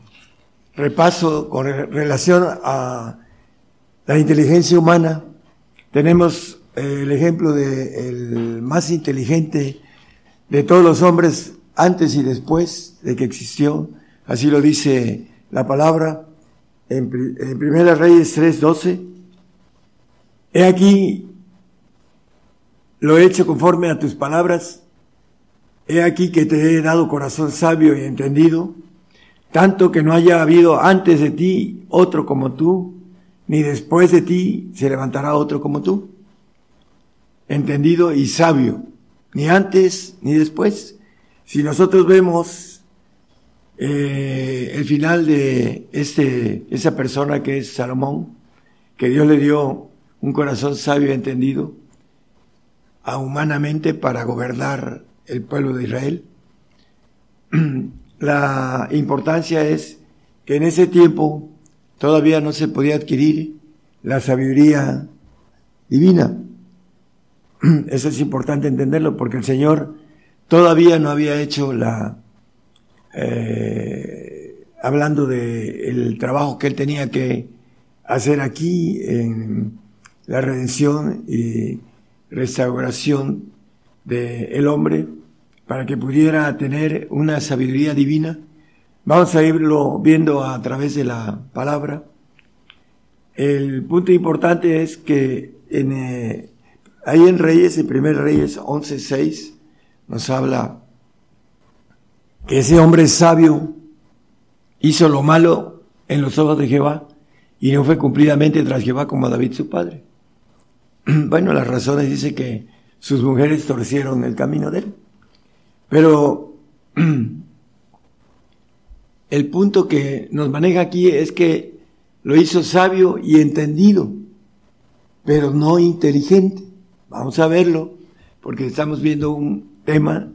repaso con relación a la inteligencia humana. Tenemos eh, el ejemplo de el más inteligente de todos los hombres antes y después de que existió, así lo dice la palabra en, en Primera Reyes 3:12. He aquí lo he hecho conforme a tus palabras. He aquí que te he dado corazón sabio y entendido, tanto que no haya habido antes de ti otro como tú, ni después de ti se levantará otro como tú. Entendido y sabio, ni antes ni después. Si nosotros vemos eh, el final de este, esa persona que es Salomón, que Dios le dio un corazón sabio y entendido, a humanamente para gobernar el pueblo de Israel. La importancia es que en ese tiempo todavía no se podía adquirir la sabiduría divina. Eso es importante entenderlo porque el Señor todavía no había hecho la, eh, hablando de el trabajo que él tenía que hacer aquí en la redención y restauración del hombre para que pudiera tener una sabiduría divina. Vamos a irlo viendo a través de la palabra. El punto importante es que en, eh, ahí en Reyes, en primer Reyes 11.6, nos habla que ese hombre sabio hizo lo malo en los ojos de Jehová y no fue cumplidamente tras Jehová como David su padre. Bueno, las razones dice que sus mujeres torcieron el camino de él. Pero el punto que nos maneja aquí es que lo hizo sabio y entendido, pero no inteligente. Vamos a verlo, porque estamos viendo un tema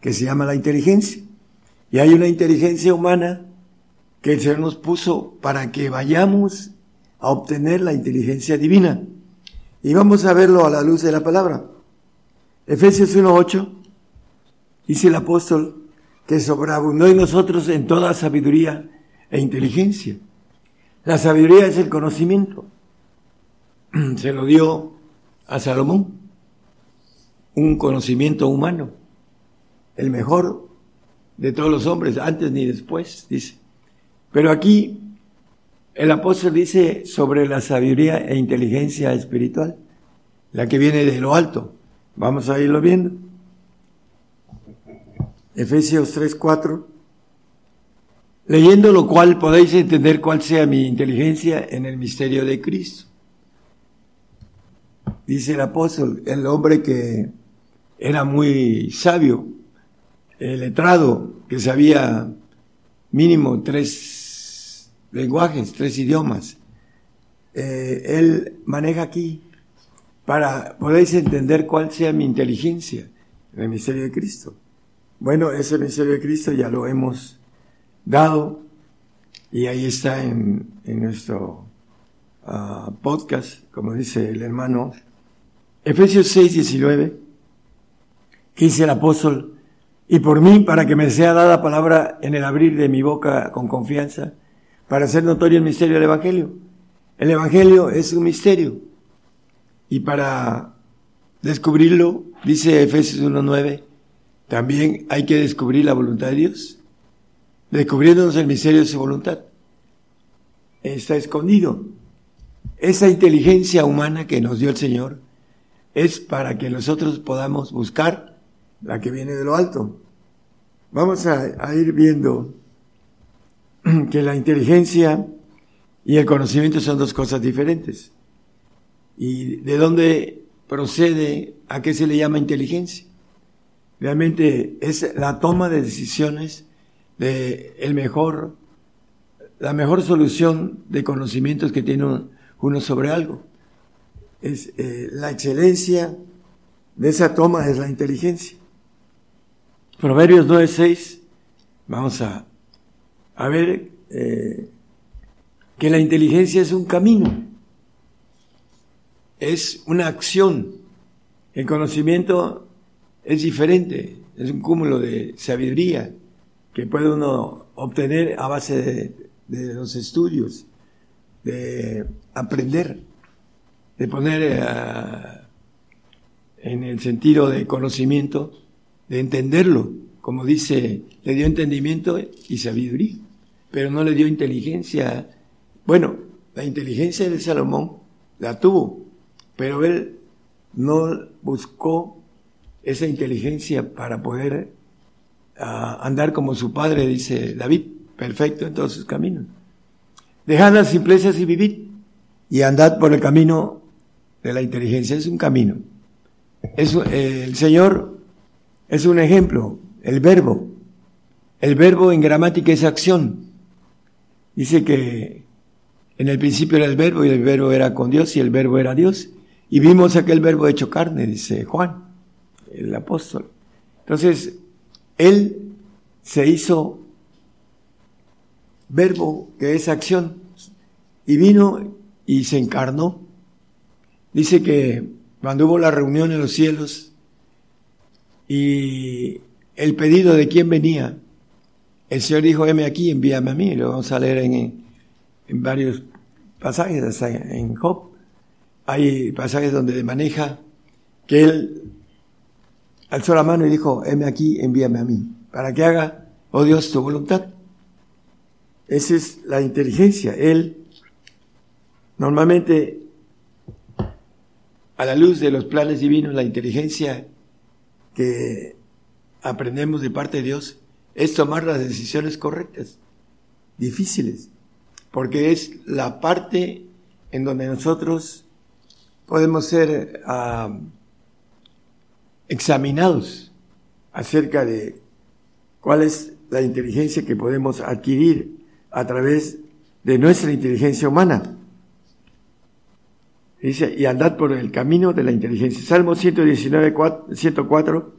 que se llama la inteligencia. Y hay una inteligencia humana que el Señor nos puso para que vayamos a obtener la inteligencia divina. Y vamos a verlo a la luz de la palabra. Efesios 1.8 dice el apóstol que sobreabundó en nosotros en toda sabiduría e inteligencia. La sabiduría es el conocimiento. Se lo dio a Salomón, un conocimiento humano, el mejor de todos los hombres, antes ni después, dice. Pero aquí el apóstol dice sobre la sabiduría e inteligencia espiritual, la que viene de lo alto. Vamos a irlo viendo. Efesios 3, 4. Leyendo lo cual podéis entender cuál sea mi inteligencia en el misterio de Cristo. Dice el apóstol, el hombre que era muy sabio, el letrado, que sabía mínimo tres lenguajes, tres idiomas. Eh, él maneja aquí para podéis entender cuál sea mi inteligencia en el misterio de Cristo. Bueno, ese misterio de Cristo ya lo hemos dado y ahí está en, nuestro ah, podcast, como dice el hermano. Efesios 6, 19, que dice el apóstol, y por mí, para que me sea dada palabra en el abrir de mi boca con confianza, para hacer notorio el misterio del Evangelio. El Evangelio es un misterio. Y para descubrirlo, dice Efesios 1.9, también hay que descubrir la voluntad de Dios, descubriéndonos el misterio de su voluntad. Está escondido. Esa inteligencia humana que nos dio el Señor es para que nosotros podamos buscar la que viene de lo alto. Vamos a, a ir viendo que la inteligencia y el conocimiento son dos cosas diferentes. ¿Y de dónde procede? ¿A qué se le llama inteligencia? Realmente es la toma de decisiones de el mejor, la mejor solución de conocimientos que tiene uno sobre algo. Es eh, la excelencia de esa toma es la inteligencia. Proverbios 9:6, vamos a a ver eh, que la inteligencia es un camino, es una acción. El conocimiento es diferente, es un cúmulo de sabiduría que puede uno obtener a base de, los estudios, de aprender, de poner eh, en el sentido de conocimiento, de entenderlo, como dice, le dio entendimiento y sabiduría, pero no le dio inteligencia. Bueno, la inteligencia de Salomón la tuvo, pero él no buscó esa inteligencia para poder ah, andar como su padre, dice David, perfecto en todos sus caminos. Dejad las simplezas y vivid, y andad por el camino de la inteligencia. Es un camino. Es, eh, el Señor es un ejemplo, el verbo. El verbo en gramática es acción. Dice que en el principio era el verbo y el verbo era con Dios y el verbo era Dios. Y vimos aquel verbo hecho carne, dice Juan, el apóstol. Entonces, él se hizo verbo que es acción y vino y se encarnó. Dice que cuando hubo la reunión en los cielos y el pedido de quién venía, el Señor dijo, heme aquí, envíame a mí. Lo vamos a leer en, en varios pasajes, en Job. Hay pasajes donde maneja que él alzó la mano y dijo, heme aquí, envíame a mí, para que haga, oh Dios, tu voluntad. Esa es la inteligencia. Él normalmente, a la luz de los planes divinos, la inteligencia que aprendemos de parte de Dios es tomar las decisiones correctas, difíciles, porque es la parte en donde nosotros podemos ser ah, examinados acerca de cuál es la inteligencia que podemos adquirir a través de nuestra inteligencia humana. Dice, y andad por el camino de la inteligencia. Salmo 119, 104.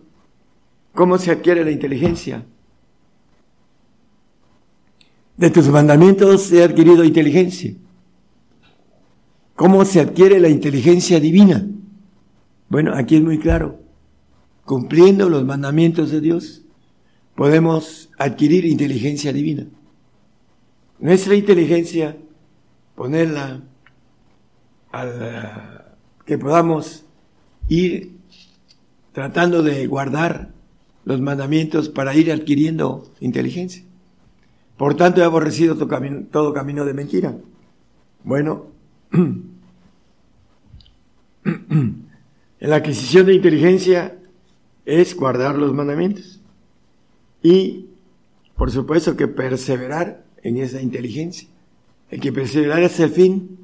¿Cómo se adquiere la inteligencia? De tus mandamientos he adquirido inteligencia. ¿Cómo se adquiere la inteligencia divina? Bueno, aquí es muy claro. Cumpliendo los mandamientos de Dios, podemos adquirir inteligencia divina. Nuestra inteligencia, ponerla al que podamos ir tratando de guardar los mandamientos para ir adquiriendo inteligencia. Por tanto, he aborrecido todo camino, todo camino de mentira. Bueno, en la adquisición de inteligencia es guardar los mandamientos y, por supuesto, que perseverar en esa inteligencia. El que perseverar hasta el fin,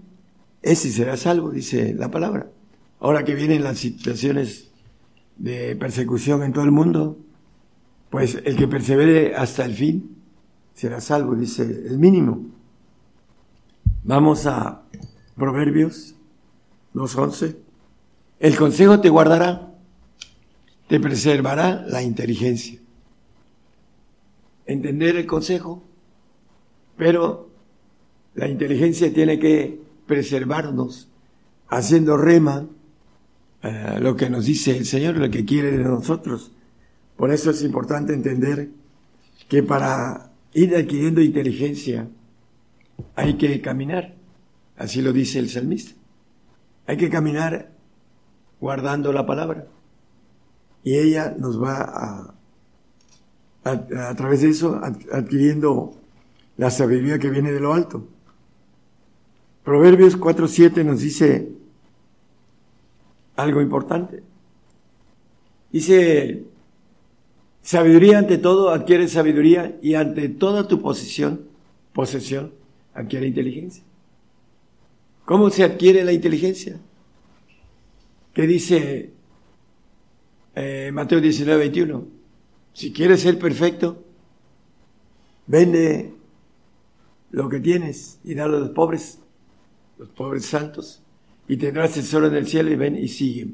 ese será salvo, dice la palabra. Ahora que vienen las situaciones de persecución en todo el mundo, pues el que persevere hasta el fin será salvo, dice el mínimo. Vamos a Proverbios 2.11. El consejo te guardará, te preservará la inteligencia. Entender el consejo, pero la inteligencia tiene que preservarnos, haciendo rema eh, lo que nos dice el Señor, lo que quiere de nosotros. Por eso es importante entender que para ir adquiriendo inteligencia hay que caminar. Así lo dice el salmista. Hay que caminar guardando la palabra. Y ella nos va a, a, través de eso, adquiriendo la sabiduría que viene de lo alto. Proverbios 4.7 nos dice algo importante. Dice, sabiduría ante todo adquiere sabiduría y ante toda tu posición, posesión, adquiere inteligencia. ¿Cómo se adquiere la inteligencia? ¿Qué dice eh, Mateo 19, 21? Si quieres ser perfecto, vende lo que tienes y dalo a los pobres, los pobres santos, y tendrás sol en el cielo y ven y sigue.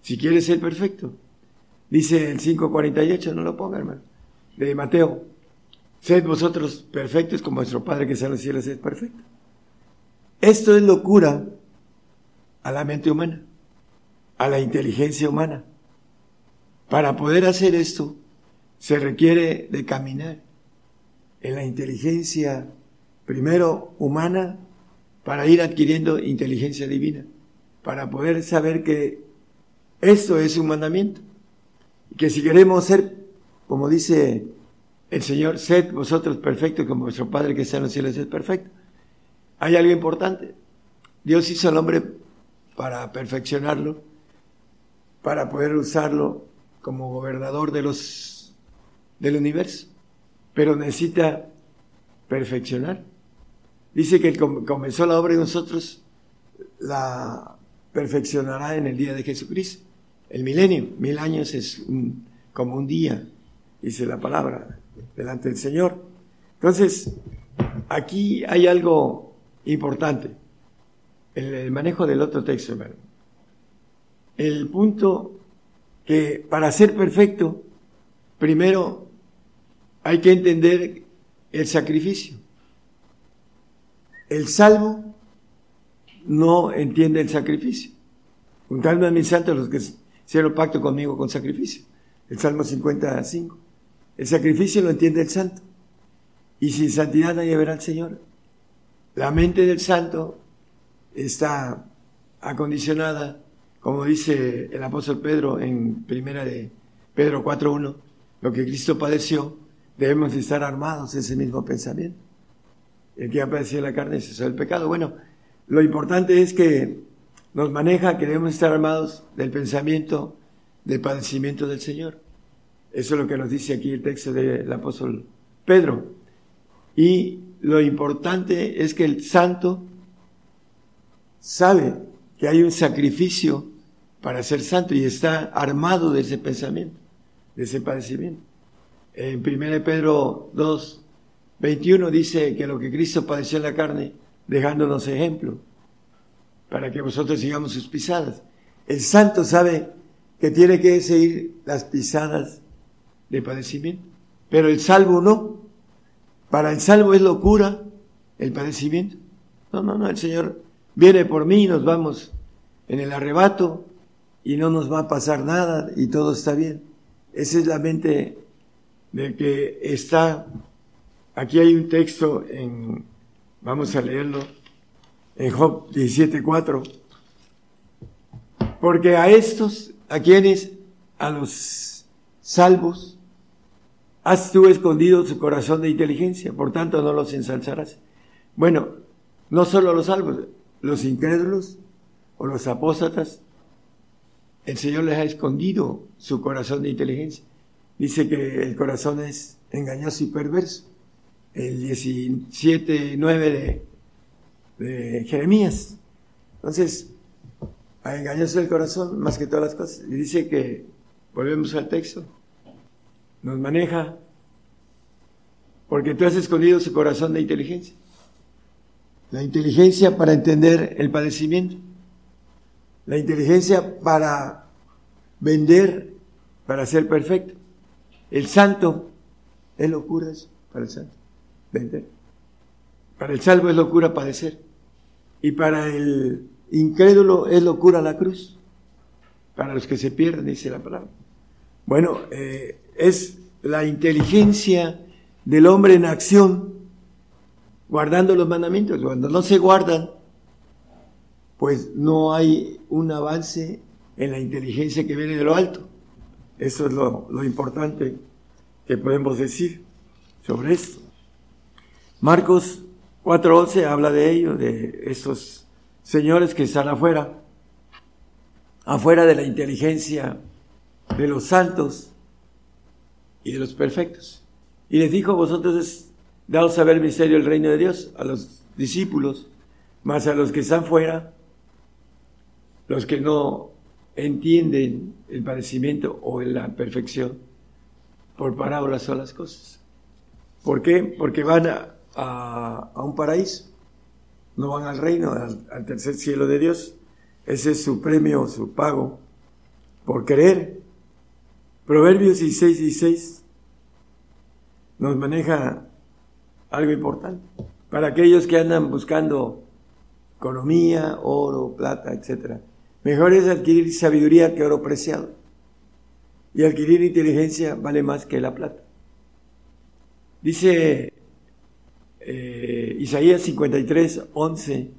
Si quieres ser perfecto, dice el 5.48, no lo ponga hermano, de Mateo, sed vosotros perfectos como vuestro Padre que está en los cielos es perfecto. Esto es locura a la mente humana, a la inteligencia humana. Para poder hacer esto, se requiere de caminar en la inteligencia, primero humana, para ir adquiriendo inteligencia divina, para poder saber que esto es un mandamiento, que si queremos ser, como dice el Señor, sed vosotros perfectos como vuestro Padre que está en los cielos es perfecto. Hay algo importante. Dios hizo al hombre para perfeccionarlo, para poder usarlo como gobernador de los, del universo, pero necesita perfeccionar. Dice que el comenzó la obra de nosotros, la perfeccionará en el día de Jesucristo. El milenio, mil años es como un día, dice la palabra, delante del Señor. Entonces, aquí hay algo importante, el, el manejo del otro texto. El punto que para ser perfecto, primero hay que entender el sacrificio. El salvo no entiende el sacrificio. Juntando a mis santos los que hicieron pacto conmigo con sacrificio. El Salmo 55. El sacrificio lo entiende el santo. Y sin santidad nadie verá al Señor. La mente del santo está acondicionada, como dice el apóstol Pedro en primera de Pedro 4.1, lo que Cristo padeció, debemos estar armados de ese mismo pensamiento. El que ha padecido la carne es el pecado. Bueno, lo importante es que nos maneja que debemos estar armados del pensamiento del padecimiento del Señor. Eso es lo que nos dice aquí el texto del apóstol Pedro. Y lo importante es que el santo sabe que hay un sacrificio para ser santo y está armado de ese pensamiento, de ese padecimiento. En 1 Pedro 2, 21 dice que lo que Cristo padeció en la carne, dejándonos ejemplo, para que vosotros sigamos sus pisadas. El santo sabe que tiene que seguir las pisadas de padecimiento, pero el salvo no. Para el salvo es locura el padecimiento. No, no, no, el Señor viene por mí nos vamos en el arrebato y no nos va a pasar nada y todo está bien. Esa es la mente del que está. Aquí hay un texto en, vamos a leerlo, en Job 17.4. Porque a estos, a quienes, a los salvos, has tú escondido su corazón de inteligencia, por tanto no los ensalzarás. Bueno, no solo los salvos, los incrédulos o los apóstatas, el Señor les ha escondido su corazón de inteligencia. Dice que el corazón es engañoso y perverso. El 17, 9 de, de Jeremías. Entonces, a engañoso el corazón más que todas las cosas. Y dice que, volvemos al texto, nos maneja porque tú has escondido su corazón de inteligencia. La inteligencia para entender el padecimiento. La inteligencia para vender, para ser perfecto. El santo es locura para el santo. Vender. Para el salvo es locura padecer. Y para el incrédulo es locura la cruz. Para los que se pierden, dice la palabra. Bueno, eh, es la inteligencia del hombre en acción, guardando los mandamientos. Cuando no se guardan, pues no hay un avance en la inteligencia que viene de lo alto. Eso es lo, importante que podemos decir sobre esto. Marcos 4.11 habla de ello, de estos señores que están afuera, afuera de la inteligencia de los santos y de los perfectos. Y les dijo, vosotros daos saber el misterio del reino de Dios a los discípulos, más a los que están fuera, los que no entienden el padecimiento o la perfección, por parábolas son las cosas. ¿Por qué? Porque van a, un paraíso, no van al reino, al, tercer cielo de Dios. Ese es su premio, su pago por creer. Proverbios 16, 16 nos maneja algo importante. Para aquellos que andan buscando economía, oro, plata, etc. Mejor es adquirir sabiduría que oro preciado. y adquirir inteligencia vale más que la plata. Dice eh, Isaías 53, 11,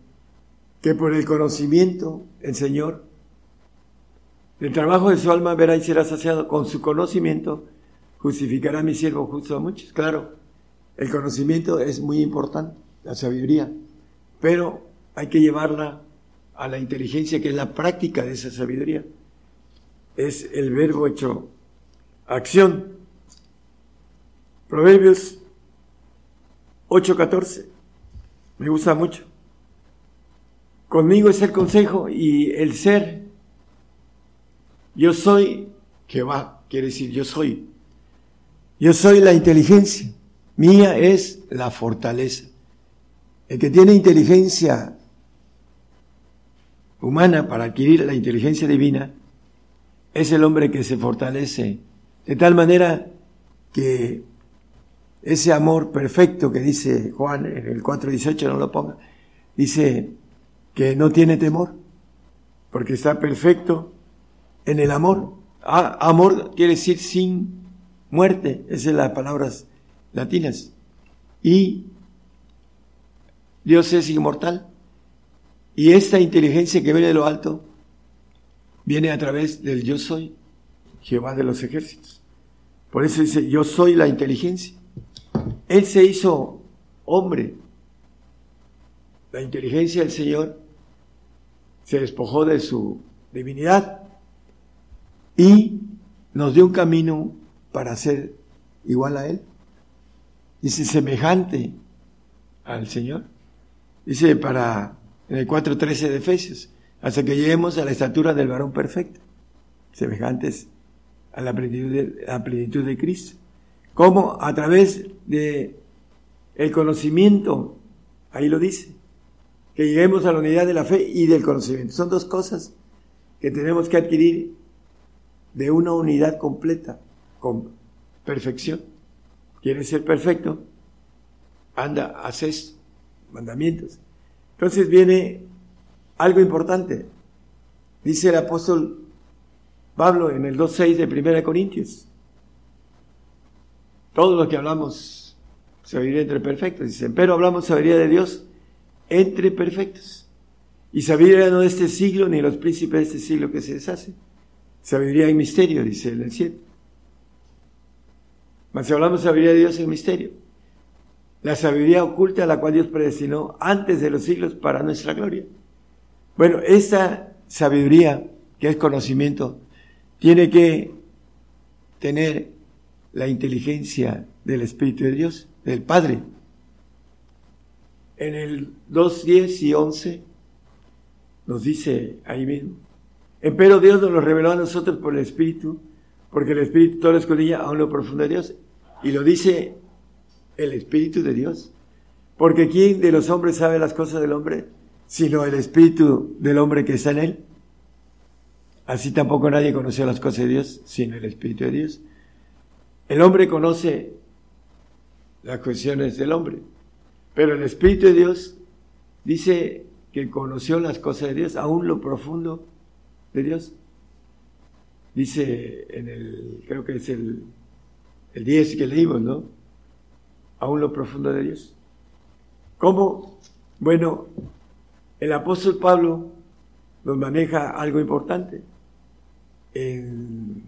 que por el conocimiento el Señor, del trabajo de su alma verá y será saciado, con su conocimiento justificará mi siervo justo a muchos. Claro, el conocimiento es muy importante, la sabiduría, pero hay que llevarla a la inteligencia, que es la práctica de esa sabiduría. Es el verbo hecho acción. Proverbios 8:14. Me gusta mucho. Conmigo es el consejo y el ser. Yo soy Jehová, quiere decir yo soy. Yo soy la inteligencia. Mía es la fortaleza. El que tiene inteligencia humana para adquirir la inteligencia divina es el hombre que se fortalece de tal manera que ese amor perfecto que dice Juan en el 4.18, no lo ponga, dice que no tiene temor, porque está perfecto en el amor. Ah, amor quiere decir sin muerte, esas son las palabras latinas. Y Dios es inmortal. Y esta inteligencia que viene de lo alto viene a través del yo soy, Jehová de los ejércitos. Por eso dice, yo soy la inteligencia. Él se hizo hombre. La inteligencia del Señor se despojó de su divinidad y nos dio un camino para ser igual a Él. Dice semejante al Señor. Dice para en el 4.13 de Efesios, hasta que lleguemos a la estatura del varón perfecto, semejantes a la plenitud de, plenitud de Cristo. Como a través de el conocimiento, ahí lo dice, que lleguemos a la unidad de la fe y del conocimiento. Son dos cosas que tenemos que adquirir de una unidad completa, con perfección. ¿Quieres ser perfecto? Anda, haces mandamientos. Entonces viene algo importante. Dice el apóstol Pablo en el 2.6 de 1 Corintios. Todo lo que hablamos sabiduría entre perfectos. Dicen, pero hablamos sabiduría de Dios entre perfectos. Y sabiduría no de este siglo ni los príncipes de este siglo que se deshace. Sabiduría en misterio, dice el 7. Mas si hablamos sabiduría de Dios en misterio. La sabiduría oculta a la cual Dios predestinó antes de los siglos para nuestra gloria. Bueno, esta sabiduría, que es conocimiento, tiene que tener la inteligencia del Espíritu de Dios, del Padre. En el 2, 10 y 11 nos dice ahí mismo, pero Dios nos lo reveló a nosotros por el Espíritu, porque el Espíritu todo lo escudilla a lo profundo de Dios, y lo dice el Espíritu de Dios. Porque ¿quién de los hombres sabe las cosas del hombre? Sino el Espíritu del hombre que está en él. Así tampoco nadie conoció las cosas de Dios, sino el Espíritu de Dios. El hombre conoce las cuestiones del hombre, pero el Espíritu de Dios dice que conoció las cosas de Dios, aún lo profundo de Dios. Dice en el, creo que es el, el 10 que leímos, ¿no? Aún lo profundo de Dios. ¿Cómo? Bueno, el apóstol Pablo nos maneja algo importante en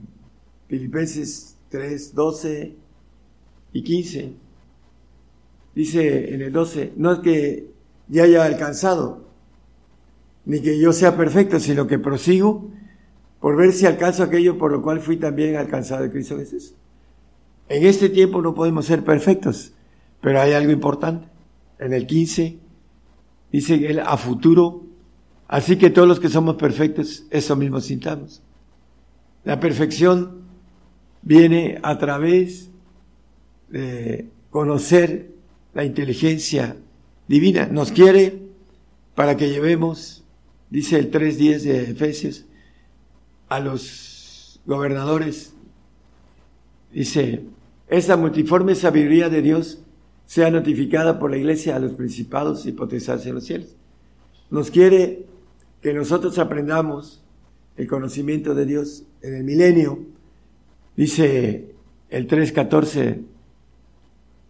Filipenses 3, 12 y 15. Dice en el 12, no es que ya haya alcanzado, ni que yo sea perfecto, sino que prosigo por ver si alcanzo aquello por lo cual fui también alcanzado de Cristo Jesús. En este tiempo no podemos ser perfectos, pero hay algo importante. En el 15 dice él a futuro, así que todos los que somos perfectos, eso mismo sintamos. La perfección viene a través de conocer la inteligencia divina. Nos quiere para que llevemos, dice el 3.10 de Efesios, a los gobernadores. Dice, esta multiforme sabiduría de Dios sea notificada por la iglesia a los principados y potestades en los cielos. Nos quiere que nosotros aprendamos el conocimiento de Dios en el milenio Dice el 3.14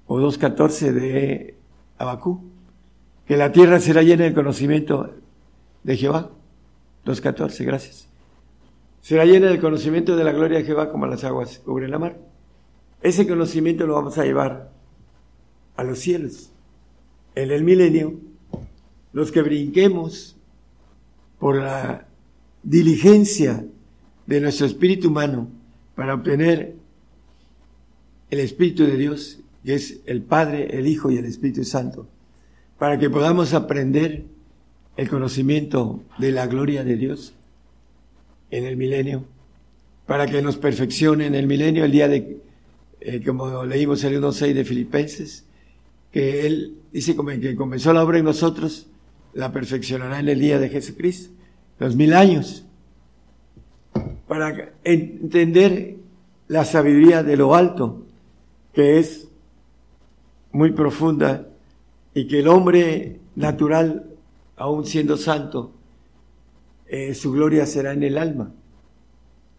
o 2.14 de Abacú, que la tierra será llena del conocimiento de Jehová. 2.14, gracias. Será llena del conocimiento de la gloria de Jehová como las aguas cubren la mar. Ese conocimiento lo vamos a llevar a los cielos. En el milenio, los que brinquemos por la diligencia de nuestro espíritu humano para obtener el Espíritu de Dios, que es el Padre, el Hijo y el Espíritu Santo, para que podamos aprender el conocimiento de la gloria de Dios en el milenio, para que nos perfeccione en el milenio el día de, eh, como leímos el 1.6 de Filipenses, que Él dice que comenzó la obra en nosotros, la perfeccionará en el día de Jesucristo, los mil años, para entender la sabiduría de lo alto, que es muy profunda y que el hombre natural, aun siendo santo, eh, su gloria será en el alma,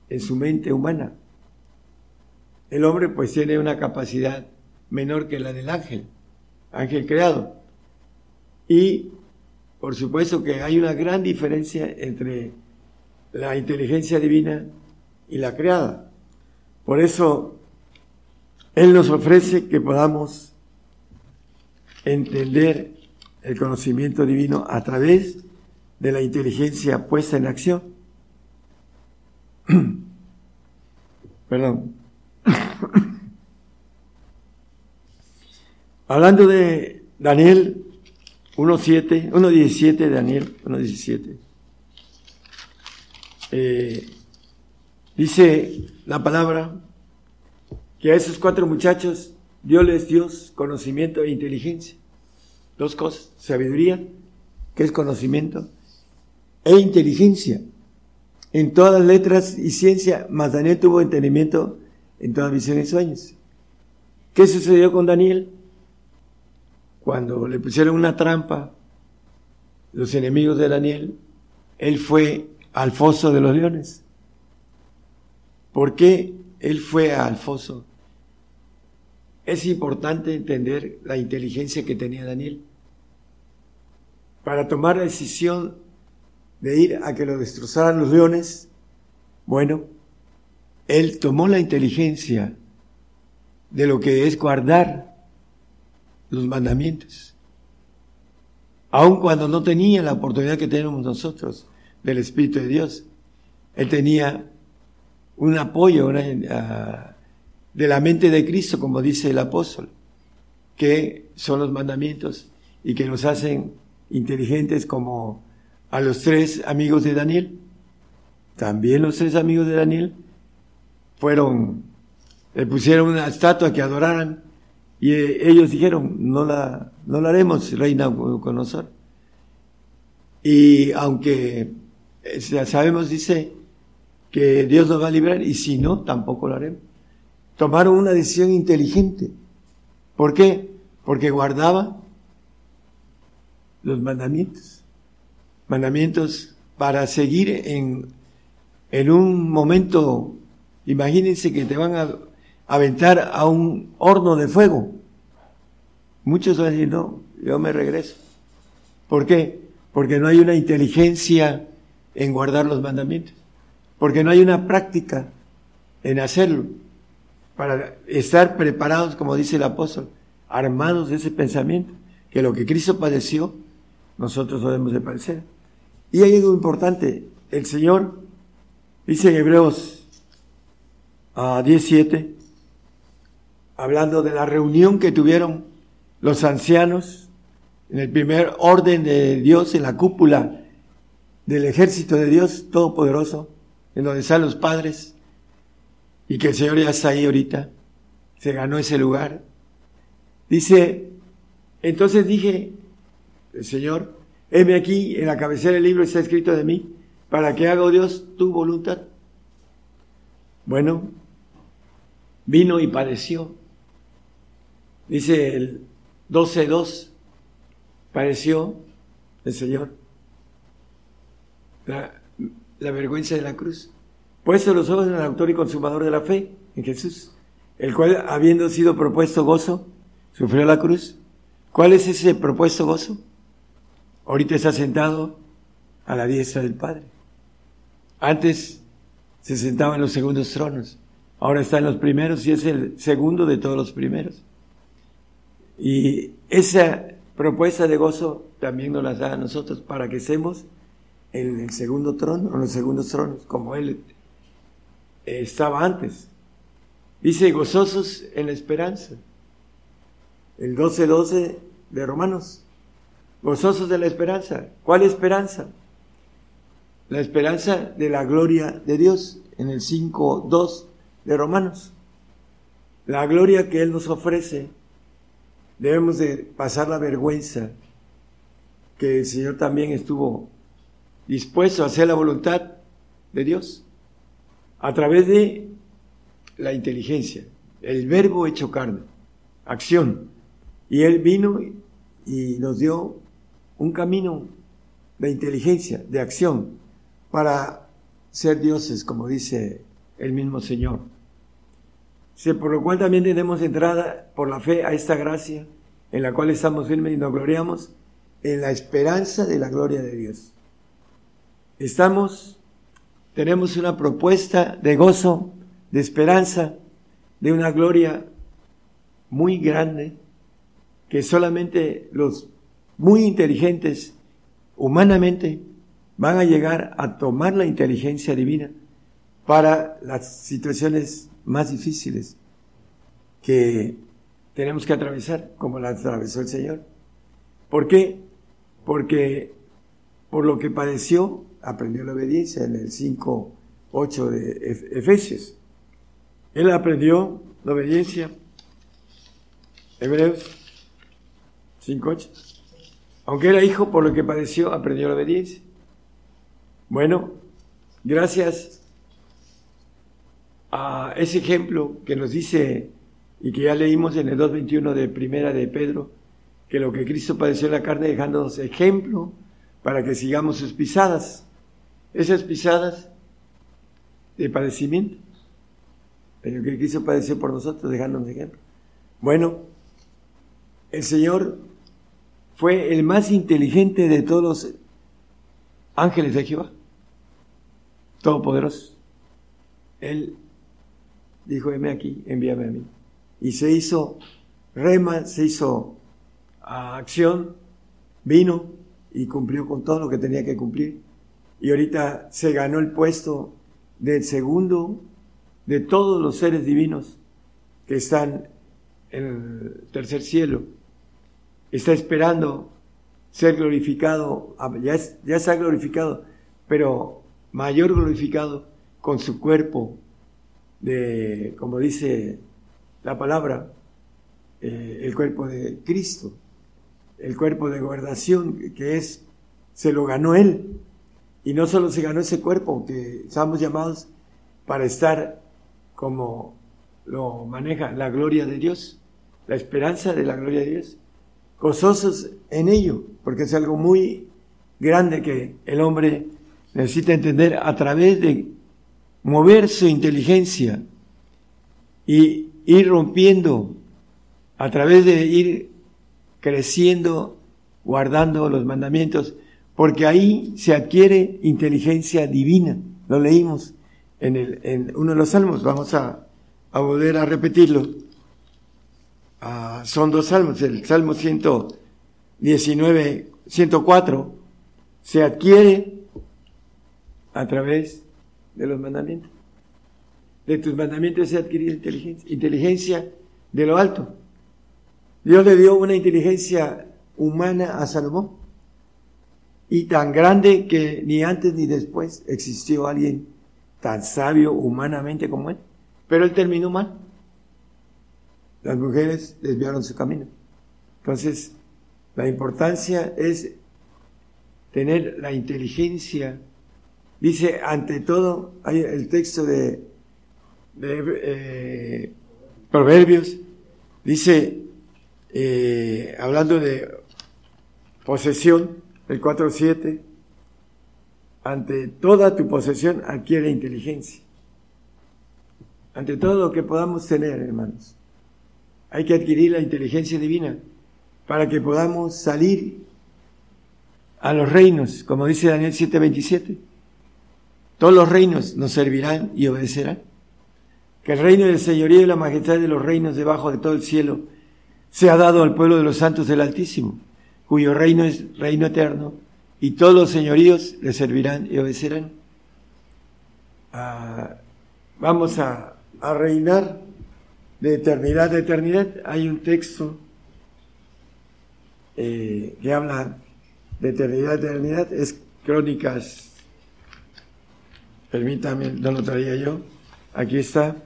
en su mente humana. El hombre pues tiene una capacidad menor que la del ángel, ángel creado. Y por supuesto que hay una gran diferencia entre la inteligencia divina y la creada. Por eso Él nos ofrece que podamos entender el conocimiento divino a través de la inteligencia puesta en acción. Perdón. Hablando de Daniel 1.7, 1.17, Daniel 1.17. Eh, dice la palabra que a esos cuatro muchachos Dios les dio conocimiento e inteligencia. Dos cosas, sabiduría, que es conocimiento, e inteligencia. En todas las letras y ciencia, mas Daniel tuvo entendimiento en todas visiones y sueños. ¿Qué sucedió con Daniel? Cuando le pusieron una trampa, los enemigos de Daniel, él fue al foso de los leones. ¿Por qué él fue al foso? Es importante entender la inteligencia que tenía Daniel para tomar la decisión de ir a que lo destrozaran los leones. Bueno, él tomó la inteligencia de lo que es guardar los mandamientos, aun cuando no tenía la oportunidad que tenemos nosotros del Espíritu de Dios. Él tenía un apoyo ah, de la mente de Cristo, como dice el apóstol, que son los mandamientos y que nos hacen inteligentes como a los tres amigos de Daniel. También los tres amigos de Daniel fueron, le pusieron una estatua que adoraran y eh, ellos dijeron, no la, no la haremos, reina con nosotros. Y aunque eh, sabemos, dice, que Dios nos va a librar y si no, tampoco lo haremos. Tomaron una decisión inteligente. ¿Por qué? Porque guardaba los mandamientos. Mandamientos para seguir en, en un momento, imagínense que te van a aventar a un horno de fuego. Muchos van a decir, no, yo me regreso. ¿Por qué? Porque no hay una inteligencia en guardar los mandamientos, porque no hay una práctica en hacerlo, para estar preparados, como dice el apóstol, armados de ese pensamiento, que lo que Cristo padeció, nosotros debemos de padecer. Y hay algo importante, el Señor dice en Hebreos a 17, hablando de la reunión que tuvieron los ancianos en el primer orden de Dios en la cúpula del ejército de Dios Todopoderoso, en donde están los padres, y que el Señor ya está ahí ahorita, se ganó ese lugar. Dice, entonces dije, el Señor, heme aquí, en la cabecera del libro está escrito de mí, para que haga oh Dios tu voluntad. Bueno, vino y padeció. Dice el 12.2, pareció el Señor la, vergüenza de la cruz. Puesto los ojos en el autor y consumador de la fe, en Jesús, el cual habiendo sido propuesto gozo, sufrió la cruz. ¿Cuál es ese propuesto gozo? Ahorita está sentado a la diestra del Padre. Antes se sentaba en los segundos tronos, ahora está en los primeros y es el segundo de todos los primeros. Y esa propuesta de gozo también nos la da a nosotros para que estemos en el segundo trono, en los segundos tronos, como Él estaba antes. Dice, gozosos en la esperanza. El 12-12 de Romanos. Gozosos de la esperanza. ¿Cuál esperanza? La esperanza de la gloria de Dios en el 5.2 de Romanos. La gloria que Él nos ofrece. Debemos de pasar la vergüenza que el Señor también estuvo dispuesto a hacer la voluntad de Dios a través de la inteligencia, el verbo hecho carne, acción. Y Él vino y nos dio un camino de inteligencia, de acción, para ser dioses, como dice el mismo Señor. Por lo cual también tenemos entrada por la fe a esta gracia en la cual estamos firmes y nos gloriamos en la esperanza de la gloria de Dios. Estamos, tenemos una propuesta de gozo, de esperanza, de una gloria muy grande que solamente los muy inteligentes humanamente van a llegar a tomar la inteligencia divina para las situaciones más difíciles que tenemos que atravesar, como la atravesó el Señor. ¿Por qué? Porque por lo que padeció, aprendió la obediencia en el 5, 8 de Efesios. Él aprendió la obediencia. Hebreos 5, 8. Aunque era hijo, por lo que padeció, aprendió la obediencia. Bueno, gracias a ese ejemplo que nos dice y que ya leímos en el 2.21 de Primera de Pedro, que lo que Cristo padeció en la carne dejándonos ejemplo para que sigamos sus pisadas. Esas pisadas de padecimiento. Pero que Cristo padeció por nosotros dejándonos ejemplo. Bueno, el Señor fue el más inteligente de todos los ángeles de Jehová. Todopoderoso. Él dijo, heme aquí, envíame a mí. Y se hizo rema, se hizo acción, vino y cumplió con todo lo que tenía que cumplir. Y ahorita se ganó el puesto del segundo de todos los seres divinos que están en el tercer cielo. Está esperando ser glorificado, ah, ya, ya está glorificado, pero mayor glorificado con su cuerpo de, como dice la palabra, eh, el cuerpo de Cristo, el cuerpo de gobernación que es, se lo ganó Él. Y no solo se ganó ese cuerpo, que estamos llamados para estar como lo maneja la gloria de Dios, la esperanza de la gloria de Dios, gozosos en ello, porque es algo muy grande que el hombre necesita entender a través de mover su inteligencia y ir rompiendo, a través de ir creciendo, guardando los mandamientos, porque ahí se adquiere inteligencia divina. Lo leímos en, el, en uno de los salmos, vamos a, a volver a repetirlo. Ah, son dos salmos, el Salmo 119, 104, se adquiere a través de los mandamientos. De tus mandamientos se adquiere inteligencia, inteligencia de lo alto. Dios le dio una inteligencia humana a Salomón y tan grande que ni antes ni después existió alguien tan sabio humanamente como él. Pero él terminó mal. Las mujeres desviaron su camino. Entonces, la importancia es tener la inteligencia. Dice, ante todo, hay el texto de, eh, Proverbios, dice, eh, hablando de posesión, el 4.7, ante toda tu posesión adquiere inteligencia. ante todo lo que podamos tener, hermanos. Hay que adquirir la inteligencia divina para que podamos salir a los reinos, como dice Daniel 7:27. Todos los reinos nos servirán y obedecerán. Que el reino del señorío y la majestad de los reinos debajo de todo el cielo sea dado al pueblo de los santos del Altísimo, cuyo reino es reino eterno, y todos los señoríos le servirán y obedecerán. Ah, vamos a, a reinar de eternidad a eternidad. Hay un texto eh, que habla de eternidad a eternidad, es Crónicas, permítame, no lo traía yo, aquí está,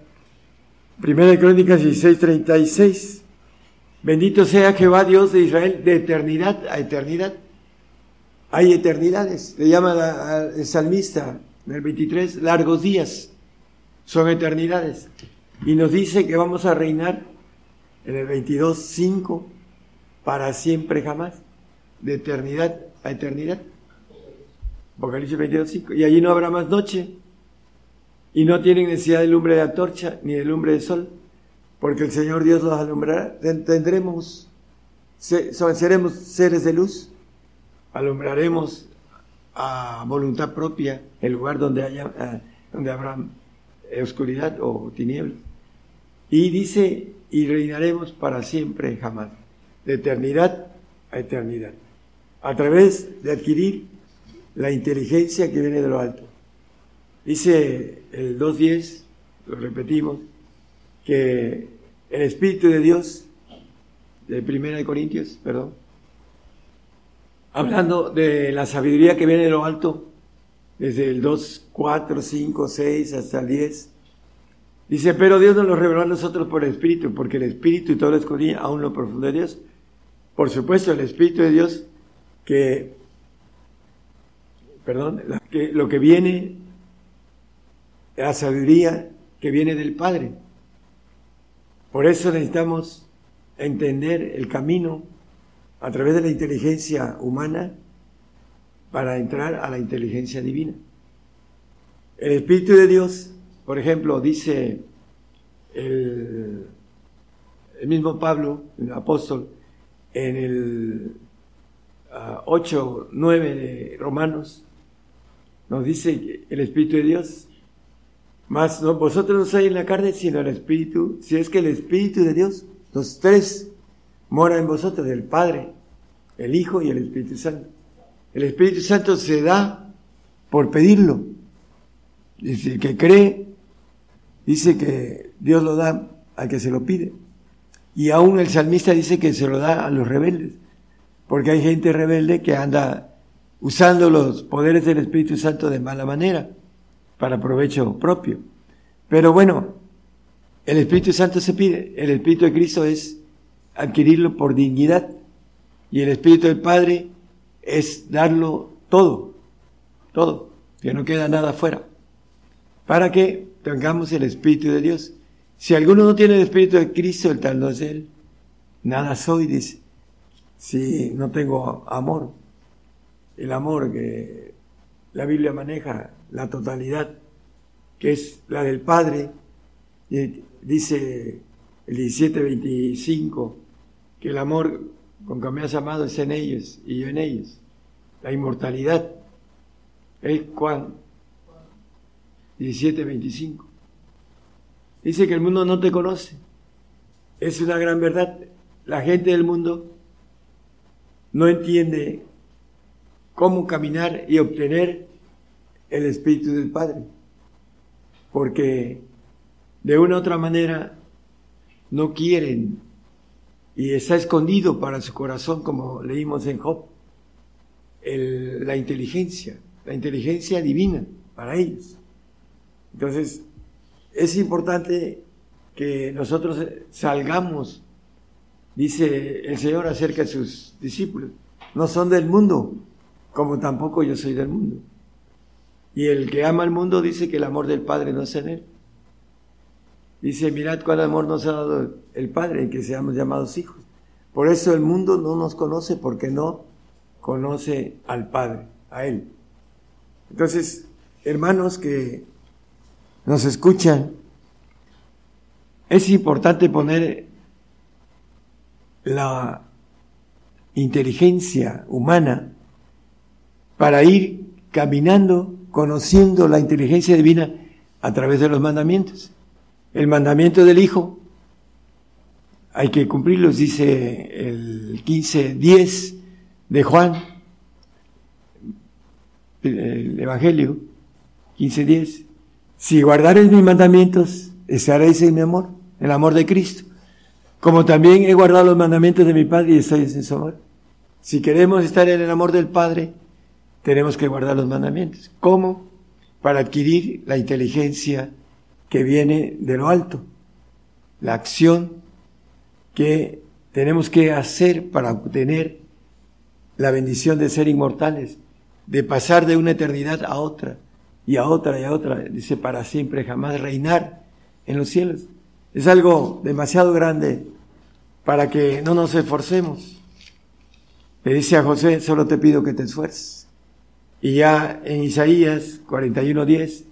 Primera de Crónicas 16:36, bendito sea Jehová Dios de Israel de eternidad a eternidad. Hay eternidades, le llama el salmista en el 23, largos días, son eternidades. Y nos dice que vamos a reinar en el 22.5 para siempre jamás, de eternidad a eternidad. Apocalipsis 22.5. Y allí no habrá más noche. Y no tienen necesidad de lumbre de antorcha ni de lumbre de sol, porque el Señor Dios los alumbrará. Tendremos, seremos seres de luz, alumbraremos a voluntad propia el lugar donde haya, donde habrá oscuridad o tinieblas. Y dice, y reinaremos para siempre jamás, de eternidad a eternidad, a través de adquirir la inteligencia que viene de lo alto. Dice el 2.10, lo repetimos, que el Espíritu de Dios, de Primera de Corintios, perdón, hablando de la sabiduría que viene de lo alto, desde el 2, 4, 5, 6 hasta el 10, Dice, pero Dios nos lo reveló a nosotros por el Espíritu, porque el Espíritu y todo lo escondía aún lo profundo de Dios. Por supuesto, el Espíritu de Dios que, perdón, que, lo que viene, la sabiduría que viene del Padre. Por eso necesitamos entender el camino a través de la inteligencia humana para entrar a la inteligencia divina. El Espíritu de Dios por ejemplo, dice el, mismo Pablo, el apóstol, en el 8, ah, 9 de Romanos, nos dice el Espíritu de Dios, más vosotros no sois en la carne, sino el Espíritu, si es que el Espíritu de Dios, los tres, mora en vosotros, el Padre, el Hijo y el Espíritu Santo. El Espíritu Santo se da por pedirlo. Dice, que cree dice que Dios lo da al que se lo pide. Y aún el salmista dice que se lo da a los rebeldes, porque hay gente rebelde que anda usando los poderes del Espíritu Santo de mala manera, para provecho propio. Pero bueno, el Espíritu Santo se pide, el Espíritu de Cristo es adquirirlo por dignidad y el Espíritu del Padre es darlo todo, todo, que no queda nada fuera. ¿Para que tengamos el Espíritu de Dios. Si alguno no tiene el Espíritu de Cristo, el tal no es Él. Nada soy, dice, si no tengo amor. El amor que la Biblia maneja, la totalidad, que es la del Padre, dice el 17:25, que el amor con que me has amado es en ellos y yo en ellos. La inmortalidad. Es Juan 17:25. Dice que el mundo no te conoce. Es una gran verdad. La gente del mundo no entiende cómo caminar y obtener el Espíritu del Padre. Porque de una u otra manera no quieren y está escondido para su corazón, como leímos en Job, la inteligencia, la inteligencia divina para ellos. Entonces, es importante que nosotros salgamos, dice el Señor acerca de sus discípulos, no son del mundo, como tampoco yo soy del mundo. Y el que ama al mundo dice que el amor del Padre no es en él. Dice, mirad cuál amor nos ha dado el Padre, que seamos llamados hijos. Por eso el mundo no nos conoce porque no conoce al Padre, a Él. Entonces, hermanos que nos escuchan, es importante poner la inteligencia humana para ir caminando, conociendo la inteligencia divina a través de los mandamientos. El mandamiento del Hijo hay que cumplirlos, dice el 15.10 de Juan, el Evangelio 15.10. Si guardares mis mandamientos, estaréis en mi amor, el amor de Cristo. Como también he guardado los mandamientos de mi Padre y estoy en su amor. Si queremos estar en el amor del Padre, tenemos que guardar los mandamientos. ¿Cómo? Para adquirir la inteligencia que viene de lo alto, la acción que tenemos que hacer para obtener la bendición de ser inmortales, de pasar de una eternidad a otra y a otra y a otra, dice para siempre jamás reinar en los cielos. Es algo demasiado grande para que no nos esforcemos. Le dice a José, solo te pido que te esfuerces. Y ya en Isaías 41:10,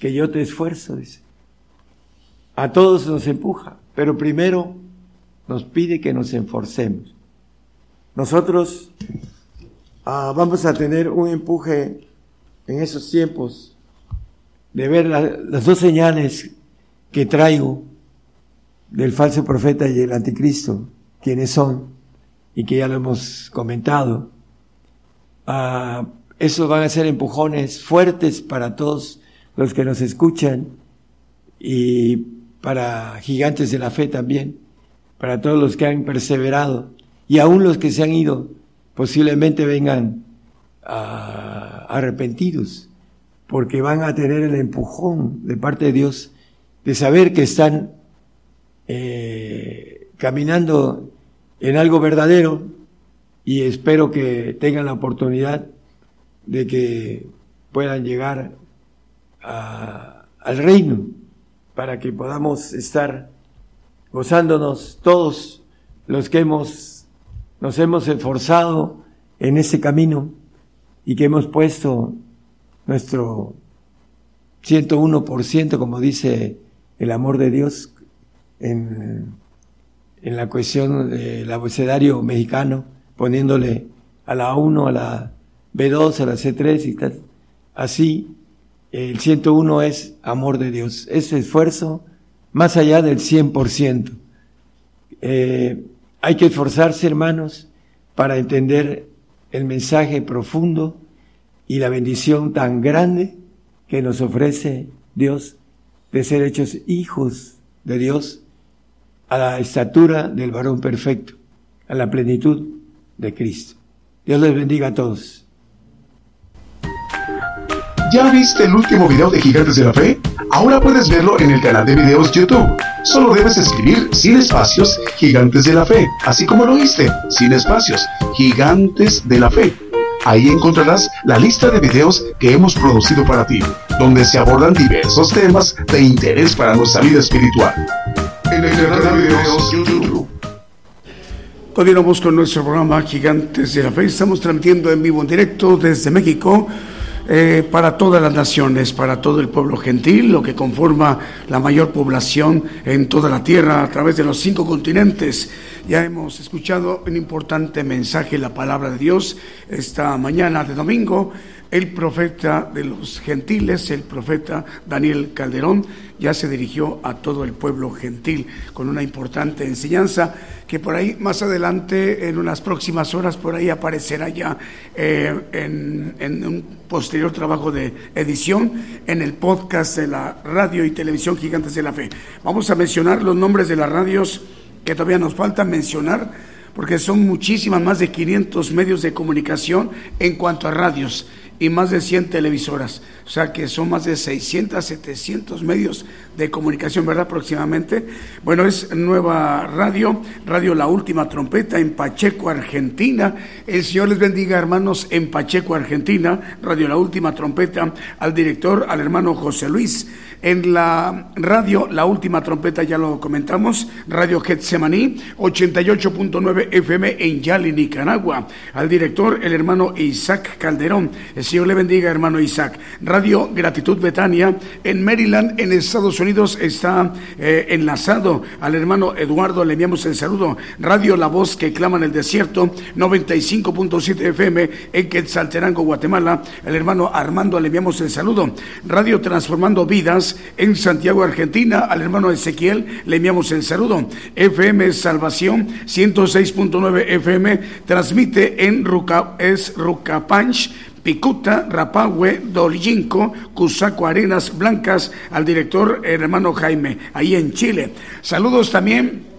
que yo te esfuerzo, dice. A todos nos empuja, pero primero nos pide que nos esforcemos. Nosotros ah, vamos a tener un empuje en esos tiempos de ver las dos señales que traigo del falso profeta y el anticristo, quienes son, y que ya lo hemos comentado. Uh, esos van a ser empujones fuertes para todos los que nos escuchan y para gigantes de la fe también, para todos los que han perseverado y aún los que se han ido posiblemente vengan arrepentidos, porque van a tener el empujón de parte de Dios de saber que están eh, caminando en algo verdadero y espero que tengan la oportunidad de que puedan llegar al reino para que podamos estar gozándonos todos los que hemos nos hemos esforzado en ese camino y que hemos puesto nuestro 101%, como dice el amor de Dios, en, en la cuestión del abecedario mexicano, poniéndole a la 1, a la B2, a la C3 y tal. Así, el 101 es amor de Dios, es esfuerzo más allá del 100%. Eh, hay que esforzarse, hermanos, para entender el mensaje profundo y la bendición tan grande que nos ofrece Dios de ser hechos hijos de Dios a la estatura del varón perfecto, a la plenitud de Cristo. Dios les bendiga a todos. ¿Ya viste el último video de Gigantes de la Fe? Ahora puedes verlo en el canal de videos YouTube. Solo debes escribir sin espacios Gigantes de la Fe, así como lo oíste, sin espacios, Gigantes de la Fe. Ahí encontrarás la lista de videos que hemos producido para ti, donde se abordan diversos temas de interés para nuestra vida espiritual. En el canal de videos YouTube. Continuamos con nuestro programa Gigantes de la Fe. Estamos transmitiendo en vivo en directo desde México eh, para todas las naciones, para todo el pueblo gentil, lo que conforma la mayor población en toda la tierra a través de los cinco continentes. Ya hemos escuchado un importante mensaje, la palabra de Dios, esta mañana de domingo. El profeta de los gentiles, el profeta Daniel Calderón, ya se dirigió a todo el pueblo gentil con una importante enseñanza que por ahí más adelante, en unas próximas horas, por ahí aparecerá ya eh, en, un posterior trabajo de edición en el podcast de la radio y televisión Gigantes de la Fe. Vamos a mencionar los nombres de las radios que todavía nos falta mencionar porque son muchísimas, más de 500 medios de comunicación en cuanto a radios y más de 100 televisoras. O sea que son más de 600, 700 medios de comunicación, ¿verdad? Aproximadamente. Bueno, es nueva radio, Radio La Última Trompeta en Pacheco, Argentina. El Señor les bendiga, hermanos, en Pacheco, Argentina. Radio La Última Trompeta, al director, al hermano José Luis. En la radio, La Última Trompeta, ya lo comentamos, Radio Getsemaní, 88.9 FM en Yali, Nicaragua. Al director, el hermano Isaac Calderón Señor le bendiga, hermano Isaac. Radio Gratitud Betania en Maryland, en Estados Unidos, está eh, enlazado al hermano Eduardo. Le enviamos el saludo. Radio La Voz que clama en el desierto, 95.7 FM en Quetzalterango, Guatemala. El hermano Armando le enviamos el saludo. Radio Transformando Vidas en Santiago, Argentina. Al hermano Ezequiel le enviamos el saludo. FM Salvación 106.9 FM transmite en Ruca, es Rucapanch Picuta, Rapahue, Dolinco, Cusaco Arenas Blancas, al director hermano Jaime, ahí en Chile. Saludos también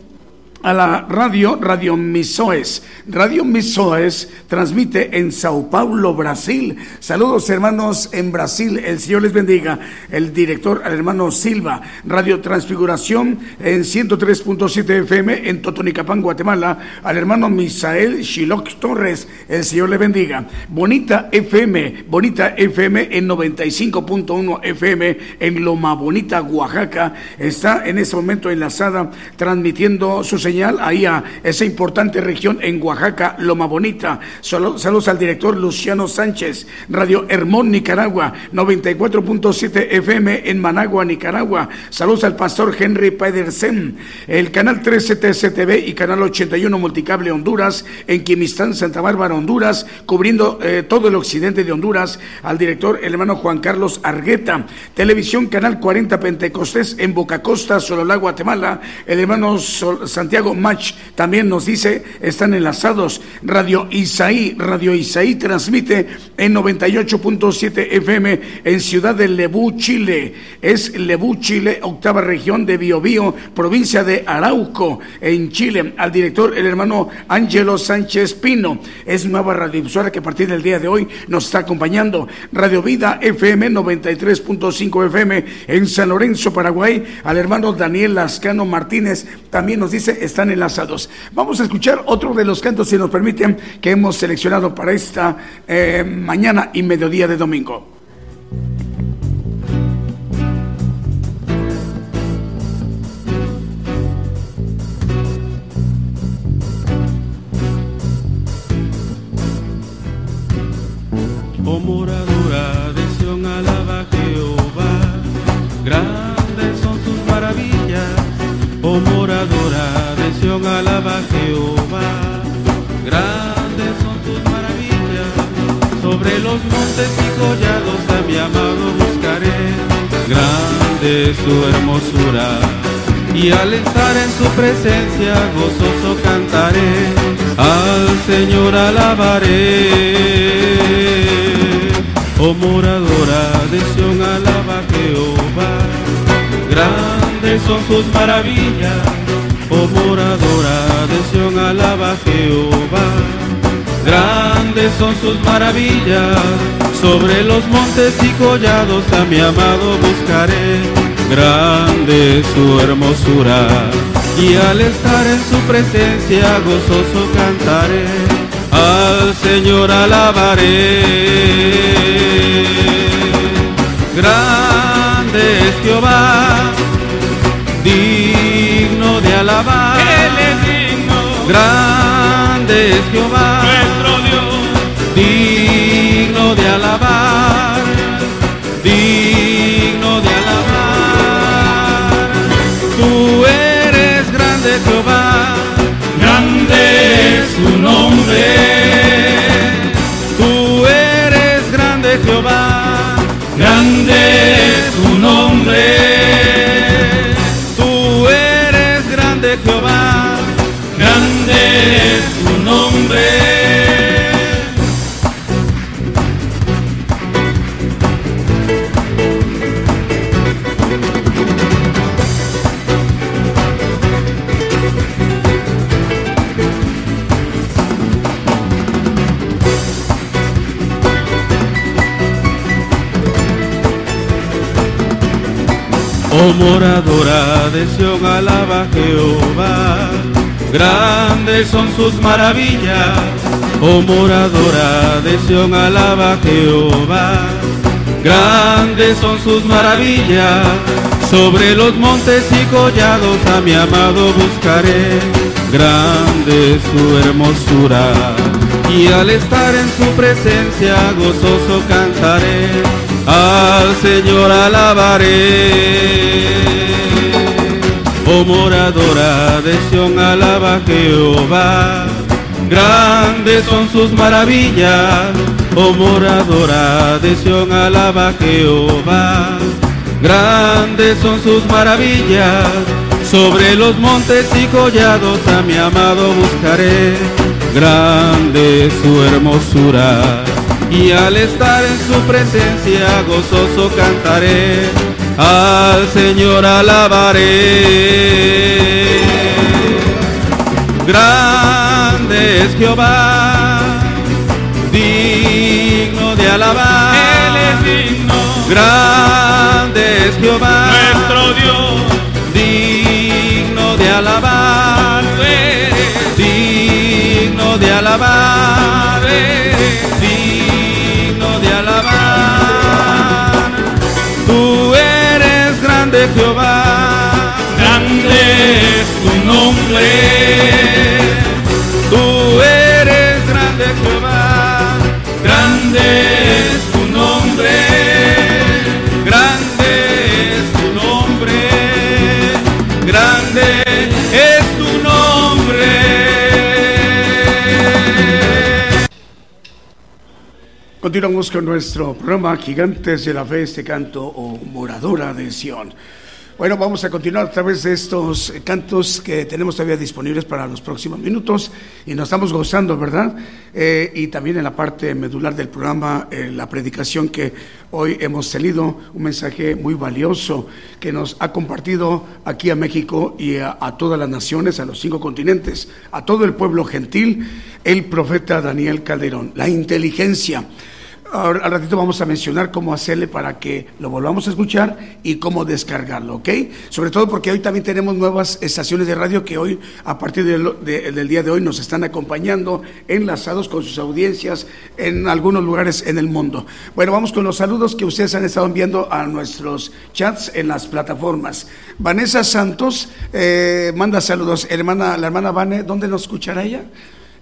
a la radio, Radio Misoes. Radio Misoes transmite en Sao Paulo, Brasil. Saludos hermanos en Brasil, el Señor les bendiga. El director, al hermano Silva. Radio Transfiguración en 103.7 FM en Totonicapán, Guatemala. Al hermano Misael Shiloc Torres, el Señor le bendiga. Bonita FM, Bonita FM en 95.1 FM en Loma Bonita, Oaxaca. Está en ese momento enlazada transmitiendo sus señal ahí a esa importante región en Oaxaca, Loma Bonita. Saludos al director Luciano Sánchez, Radio Hermón, Nicaragua, 94.7 FM en Managua, Nicaragua. Saludos al pastor Henry Pedersen, el canal 13 TCTV y canal 81 Multicable Honduras, en Quimistán, Santa Bárbara, Honduras, cubriendo eh, todo el occidente de Honduras, al director el hermano Juan Carlos Argueta, Televisión Canal 40 Pentecostés en Boca Costa, Sololá, Guatemala, el hermano Santiago Santiago Match también nos dice, están enlazados. Radio Isaí, Radio Isaí transmite en 98.7 FM en Ciudad de Lebú, Chile. Es Lebú, Chile, octava región de Biobío, provincia de Arauco, en Chile. Al director, el hermano Ángelo Sánchez Pino. Es nueva radiodifusora que a partir del día de hoy nos está acompañando. Radio Vida FM 93.5 FM en San Lorenzo, Paraguay. Al hermano Daniel Lascano Martínez también nos dice están enlazados. Vamos a escuchar otro de los cantos, si nos permiten, que hemos seleccionado para esta eh, mañana y mediodía de domingo. Oh alaba Jehová, grandes son tus maravillas, sobre los montes y collados a mi amado buscaré, grande su hermosura, y al estar en su presencia gozoso cantaré, al Señor alabaré. Oh moradora de Sion, alaba Jehová, grandes son sus maravillas alaba Jehová. Grandes son sus maravillas, sobre los montes y collados a mi amado buscaré. Grande su hermosura, y al estar en su presencia gozoso cantaré. Al Señor alabaré. Grande es Jehová, de alabar. Grande es Jehová. Nuestro Dios. Digno de alabar. Digno de alabar. Tú eres grande Jehová. Grande es su nombre. Tú eres grande Jehová. Grande es moradora de Sion, alaba Jehová, grandes son sus maravillas. Oh moradora de Sion, alaba Jehová, grandes son sus maravillas. Sobre los montes y collados a mi amado buscaré, grande su hermosura y al estar en su presencia gozoso cantaré, al Señor alabaré. Oh moradora de Sion, alaba Jehová, grandes son sus maravillas. Oh moradora de Sion, alaba Jehová, grandes son sus maravillas. Sobre los montes y collados a mi amado buscaré, grande su hermosura. Y al estar en su presencia gozoso cantaré, al Señor alabaré. Grande es Jehová, digno de alabar. Él es digno, Grande es Jehová, nuestro Dios, digno de alabar. Digno de alabar. digno Jehová, Grande es tu nombre, Continuamos con nuestro programa Gigantes de la Fe, este canto o Moradora de Sion. Bueno, vamos a continuar a través de estos cantos que tenemos todavía disponibles para los próximos minutos y nos estamos gozando, ¿verdad? Eh, y también en la parte medular del programa, eh, la predicación que hoy hemos tenido, un mensaje muy valioso que nos ha compartido aquí a México y a, a todas las naciones, a los cinco continentes, a todo el pueblo gentil, el profeta Daniel Calderón, la inteligencia. Ahora, al ratito vamos a mencionar cómo hacerle para que lo volvamos a escuchar y cómo descargarlo, ¿ok? Sobre todo porque hoy también tenemos nuevas estaciones de radio que hoy, a partir del, de- del día de hoy, nos están acompañando, enlazados con sus audiencias en algunos lugares en el mundo. Bueno, vamos con los saludos que ustedes han estado enviando a nuestros chats en las plataformas. Vanessa Santos eh, manda saludos. Hermana, la hermana Vane, ¿dónde nos escuchará ella?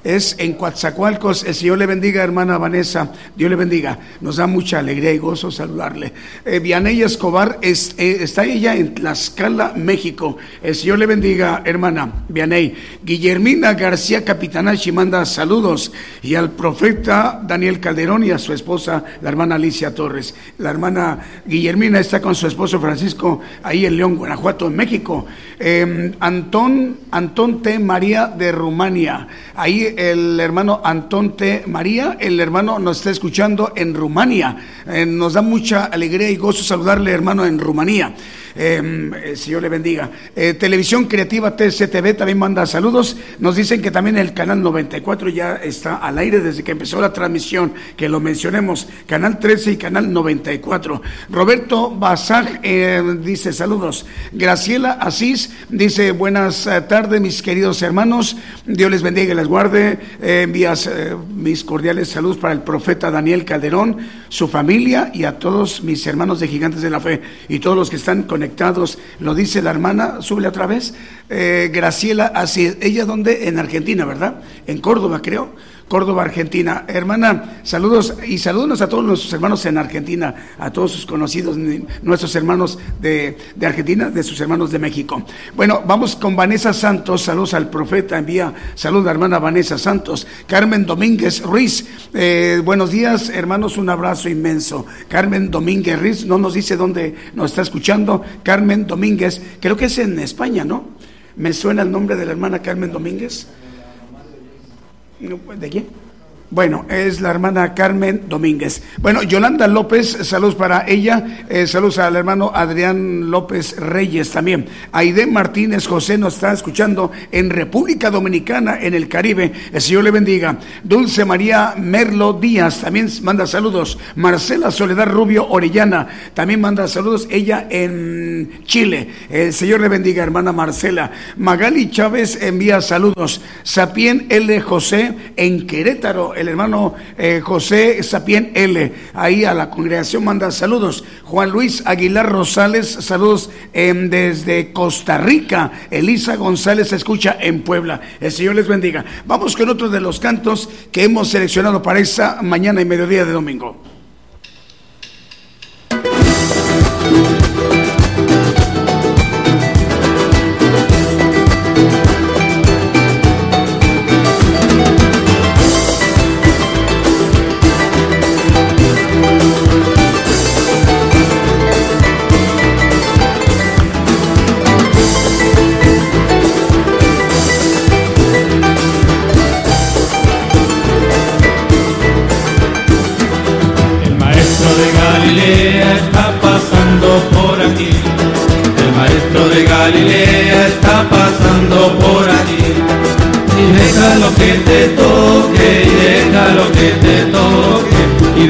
Es en Coatzacoalcos. El Señor le bendiga, hermana Vanessa. Dios le bendiga. Nos da mucha alegría y gozo saludarle. Eh, Vianey Escobar es- eh, está ella en Tlaxcala, México. El Señor le bendiga, hermana Vianey. Guillermina García Capitanachi manda saludos. Y al profeta Daniel Calderón y a su esposa, la hermana Alicia Torres. La hermana Guillermina está con su esposo Francisco ahí en León, Guanajuato, en México. Eh, Antón, Antón T. María de Rumania. Ahí el hermano Antón T. María, el hermano nos está escuchando en Rumania. Eh, nos da mucha alegría y gozo saludarle, hermano, en Rumanía. Eh, el Señor le bendiga. Eh, Televisión Creativa TCTV también manda saludos. Nos dicen que también el canal 94 ya está al aire desde que empezó la transmisión, que lo mencionemos. Canal 13 y canal 94. Roberto Basaj eh, dice saludos. Graciela Asís dice buenas eh, tardes, mis queridos hermanos. Dios les bendiga y les guarde. Eh, envías eh, mis cordiales saludos para el profeta Daniel Calderón, su familia y a todos mis hermanos de Gigantes de la Fe y todos los que están conectados. Lo dice la hermana, súbele otra vez. Eh, Graciela Asís. ¿Ella dónde? En Argentina, ¿verdad? En Córdoba, creo. Córdoba, Argentina. Hermana, saludos y saludos a todos nuestros hermanos en Argentina, a todos sus conocidos, nuestros hermanos de, de Argentina, de sus hermanos de México. Bueno, vamos con Vanessa Santos, saludos al profeta, envía saludos a hermana Vanessa Santos. Carmen Domínguez Ruiz, eh, buenos días hermanos, un abrazo inmenso. Carmen Domínguez Ruiz, no nos dice dónde nos está escuchando. Carmen Domínguez, creo que es en España, ¿no? ¿Me suena el nombre de la hermana Carmen Domínguez? ¿De quién? Bueno, es la hermana Carmen Domínguez. Bueno, Yolanda López, saludos para ella. eh, saludos al hermano Adrián López Reyes también. Aide Martínez José nos está escuchando en República Dominicana, en el Caribe. El Señor le bendiga. Dulce María Merlo Díaz también manda saludos. Marcela Soledad Rubio Orellana también manda saludos. Ella en Chile. El Señor le bendiga, hermana Marcela. Magali Chávez envía saludos. Sapien L. José en Querétaro, el hermano eh, José Sapien L. Ahí a la congregación manda saludos. Juan Luis Aguilar Rosales, saludos em, desde Costa Rica. Elisa González escucha en Puebla. El Señor les bendiga. Vamos con otro de los cantos que hemos seleccionado para esta mañana y mediodía de domingo.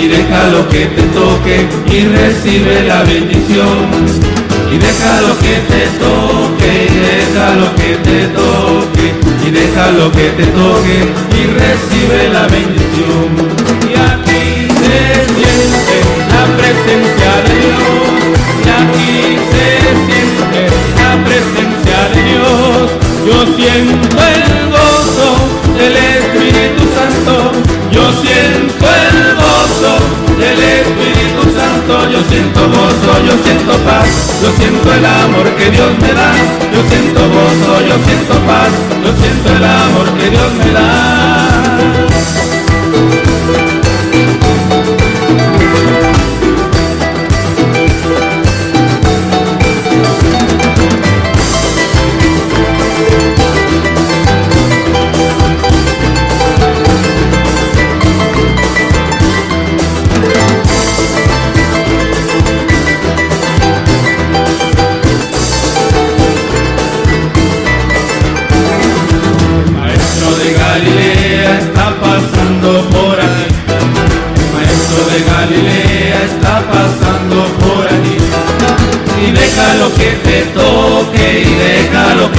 y deja lo que te toque, y recibe la bendición. Y deja lo que te toque, y deja lo que te toque, y deja lo que te toque, y recibe la bendición. Y aquí se siente la presencia de Dios, y aquí se siente presencia de Dios. Yo siento el gozo del Yo siento gozo, yo siento paz. Yo siento el amor que Dios me da. Yo siento gozo, yo siento paz. Yo siento el amor que Dios me da.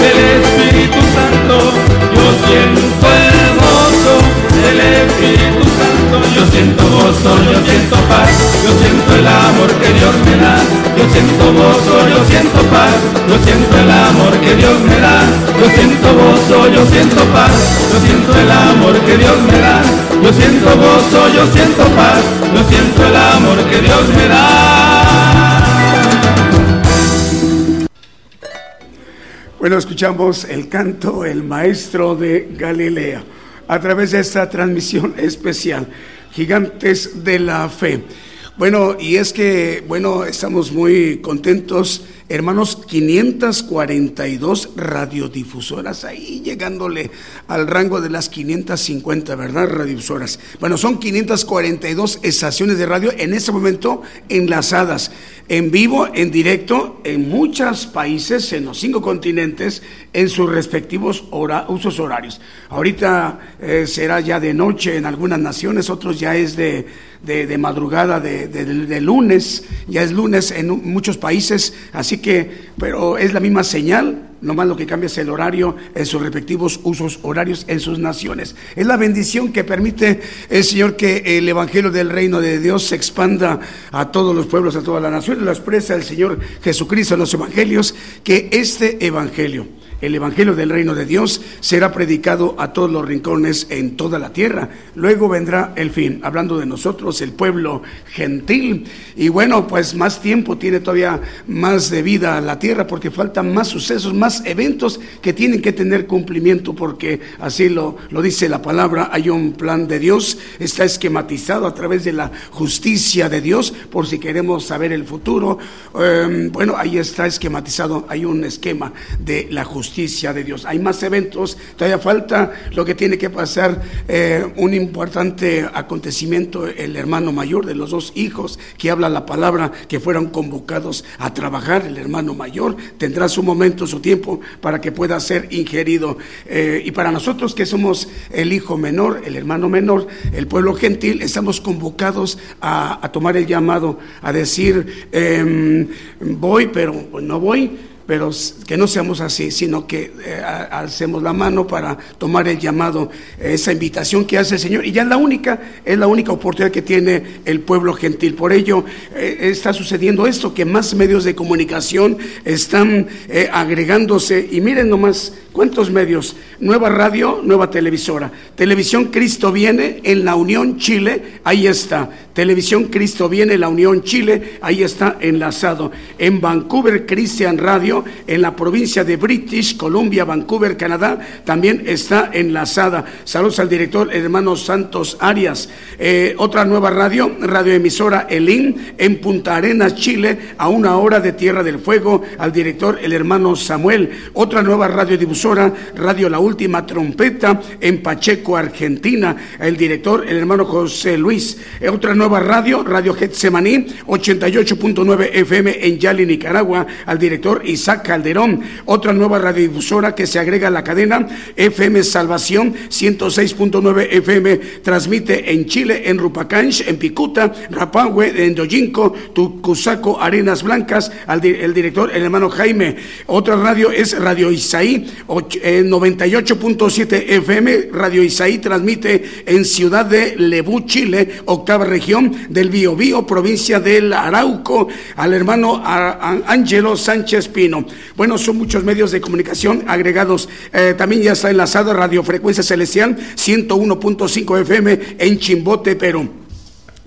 del Espíritu Santo. Yo siento el del Espíritu Santo. Yo siento gozo, yo siento paz. Yo siento el amor que Dios me da. Yo siento gozo, yo siento paz. Yo siento el amor que Dios me da. Yo siento gozo, yo siento paz. Yo siento el amor que Dios me da. Yo siento gozo, yo siento paz. Yo siento el amor que Dios me da. Bueno, escuchamos el canto El Maestro de Galilea a través de esta transmisión especial, Gigantes de la Fe. Bueno, y es que, bueno, estamos muy contentos hermanos, 542 radiodifusoras, ahí llegándole al rango de las 550, ¿verdad? Radiodifusoras. Bueno, son 542 estaciones de radio en este momento enlazadas en vivo, en directo, en muchos países, en los cinco continentes, en sus respectivos usos horarios. Ahorita eh, será ya de noche en algunas naciones, otros ya es de, de, madrugada, de, de, lunes, ya es lunes en muchos países, así que, pero es la misma señal, Nomás lo que cambia es el horario en sus respectivos usos horarios en sus naciones. Es la bendición que permite el Señor que el Evangelio del Reino de Dios se expanda a todos los pueblos, a todas las naciones. Lo expresa el Señor Jesucristo en los Evangelios, que este Evangelio el Evangelio del Reino de Dios será predicado a todos los rincones en toda la tierra. Luego vendrá el fin, hablando de nosotros, el pueblo gentil. Y bueno, pues más tiempo tiene todavía más de vida la tierra porque faltan más sucesos, más eventos que tienen que tener cumplimiento porque así lo, lo dice la palabra. Hay un plan de Dios, está esquematizado a través de la justicia de Dios por si queremos saber el futuro. Em, bueno, ahí está esquematizado, hay un esquema de la justicia justicia de Dios. Hay más eventos, todavía falta lo que tiene que pasar, eh, un importante acontecimiento, el hermano mayor de los dos hijos que habla la palabra, que fueron convocados a trabajar, el hermano mayor tendrá su momento, su tiempo para que pueda ser ingerido. Eh, y para nosotros que somos el hijo menor, el hermano menor, el pueblo gentil, estamos convocados a, tomar el llamado, a decir, em, voy, pero no voy pero que no seamos así, sino que eh, hacemos la mano para tomar el llamado, esa invitación que hace el Señor. Y ya es la única, es la única oportunidad que tiene el pueblo gentil. Por ello eh, está sucediendo esto, que más medios de comunicación están eh, agregándose. Y miren nomás cuántos medios, nueva radio, nueva televisora. Televisión Cristo viene en la Unión Chile, ahí está. Televisión Cristo viene en la Unión Chile, ahí está enlazado. En Vancouver Christian Radio en la provincia de British Columbia, Vancouver, Canadá, también está enlazada. Saludos al director hermano Santos Arias. Eh, otra nueva radio, radioemisora Elín, en Punta Arenas, Chile, a una hora de Tierra del Fuego, al director el hermano Samuel. Otra nueva radiodifusora, Radio La Última Trompeta, en Pacheco, Argentina, el director el hermano José Luis. Eh, otra nueva radio, Radio Getsemaní, 88.9 FM en Yali, Nicaragua, al director Isaac Calderón. Otra nueva radiodifusora que se agrega a la cadena FM Salvación 106.9 FM transmite en Chile, en Rupacanch, en Picuta, Rapahue, en Doyinco, Tucusaco, Arenas Blancas, al el director, el hermano Jaime. Otra radio es Radio Isaí, 98.7 FM. Radio Isaí transmite en Ciudad de Lebú, Chile, octava región del Biobío, provincia del Arauco, al hermano Ángelo Sánchez Pino. Bueno, son muchos medios de comunicación agregados. Eh, también ya está enlazado Radio Frecuencia Celestial 101.5 FM en Chimbote, Perú.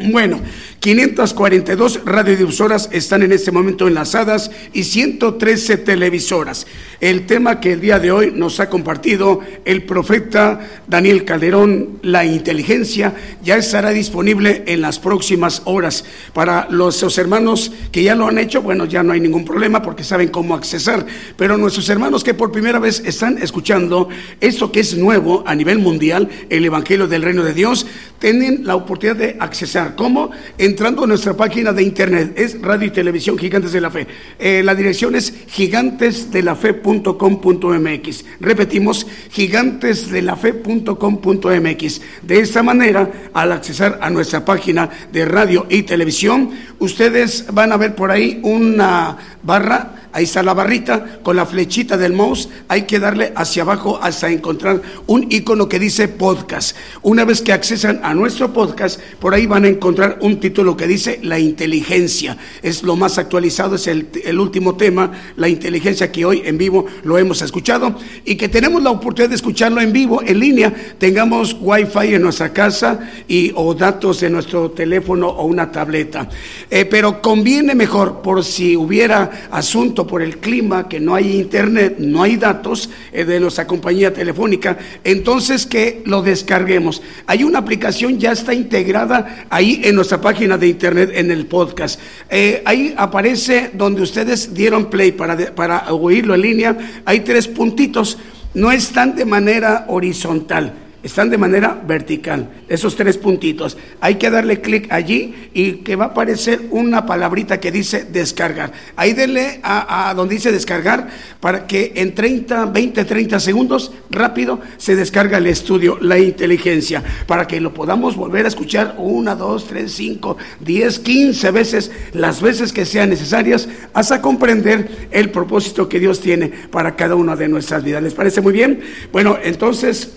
Bueno, 542 radiodifusoras están en este momento enlazadas y 113 televisoras. El tema que el día de hoy nos ha compartido el profeta Daniel Calderón, la inteligencia, ya estará disponible en las próximas horas. Para los hermanos que ya lo han hecho, bueno, ya no hay ningún problema porque saben cómo accesar, pero nuestros hermanos que por primera vez están escuchando esto que es nuevo a nivel mundial, el Evangelio del Reino de Dios, tienen la oportunidad de accesar. ¿Cómo? En entrando a nuestra página de internet, es Radio y Televisión Gigantes de la Fe. Eh, la dirección es gigantesdelafe.com.mx. Repetimos, gigantesdelafe.com.mx. De esta manera, al accesar a nuestra página de radio y televisión, ustedes van a ver por ahí una barra ahí está la barrita con la flechita del mouse, hay que darle hacia abajo hasta encontrar un icono que dice podcast. Una vez que accesan a nuestro podcast, por ahí van a encontrar un título que dice la inteligencia. Es lo más actualizado, es el, último tema, la inteligencia que hoy en vivo lo hemos escuchado y que tenemos la oportunidad de escucharlo en vivo, en línea, tengamos wifi en nuestra casa y o datos de nuestro teléfono o una tableta. Eh, pero conviene mejor por si hubiera asunto por el clima, que no hay internet, no hay datos eh, de nuestra compañía telefónica, entonces que lo descarguemos. Hay una aplicación, ya está integrada ahí en nuestra página de internet, en el podcast. Eh, ahí aparece donde ustedes dieron play para, para oírlo en línea, hay tres puntitos, no están de manera horizontal están de manera vertical, esos tres puntitos. Hay que darle clic allí y que va a aparecer una palabrita que dice descargar. Ahí denle a, donde dice descargar para que en 30, 20, 30 segundos rápido se descarga el estudio, la inteligencia, para que lo podamos volver a escuchar una, dos, tres, cinco, diez, quince veces, las veces que sean necesarias, hasta comprender el propósito que Dios tiene para cada una de nuestras vidas. ¿Les parece muy bien? Bueno, entonces...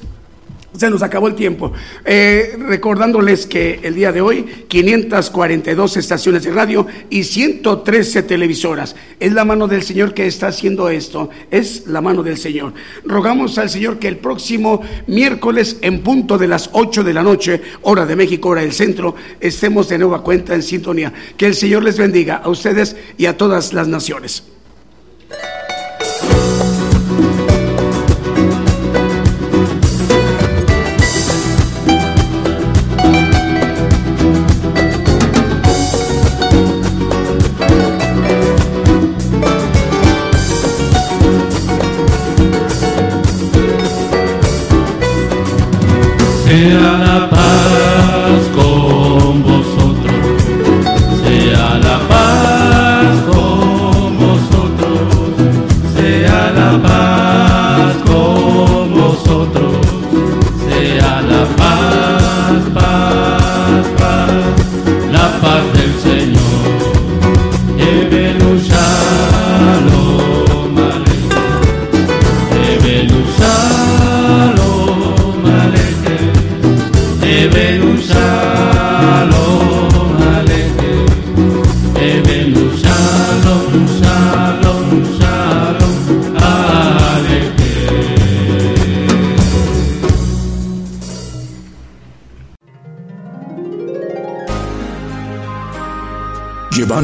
Se nos acabó el tiempo. Eh, recordándoles que el día de hoy, 542 estaciones de radio y 113 televisoras. Es la mano del Señor que está haciendo esto. Es la mano del Señor. Rogamos al Señor que el próximo miércoles, en punto de las 8 de la noche, hora de México, hora del centro, estemos de nueva cuenta en sintonía. Que el Señor les bendiga a ustedes y a todas las naciones. Sea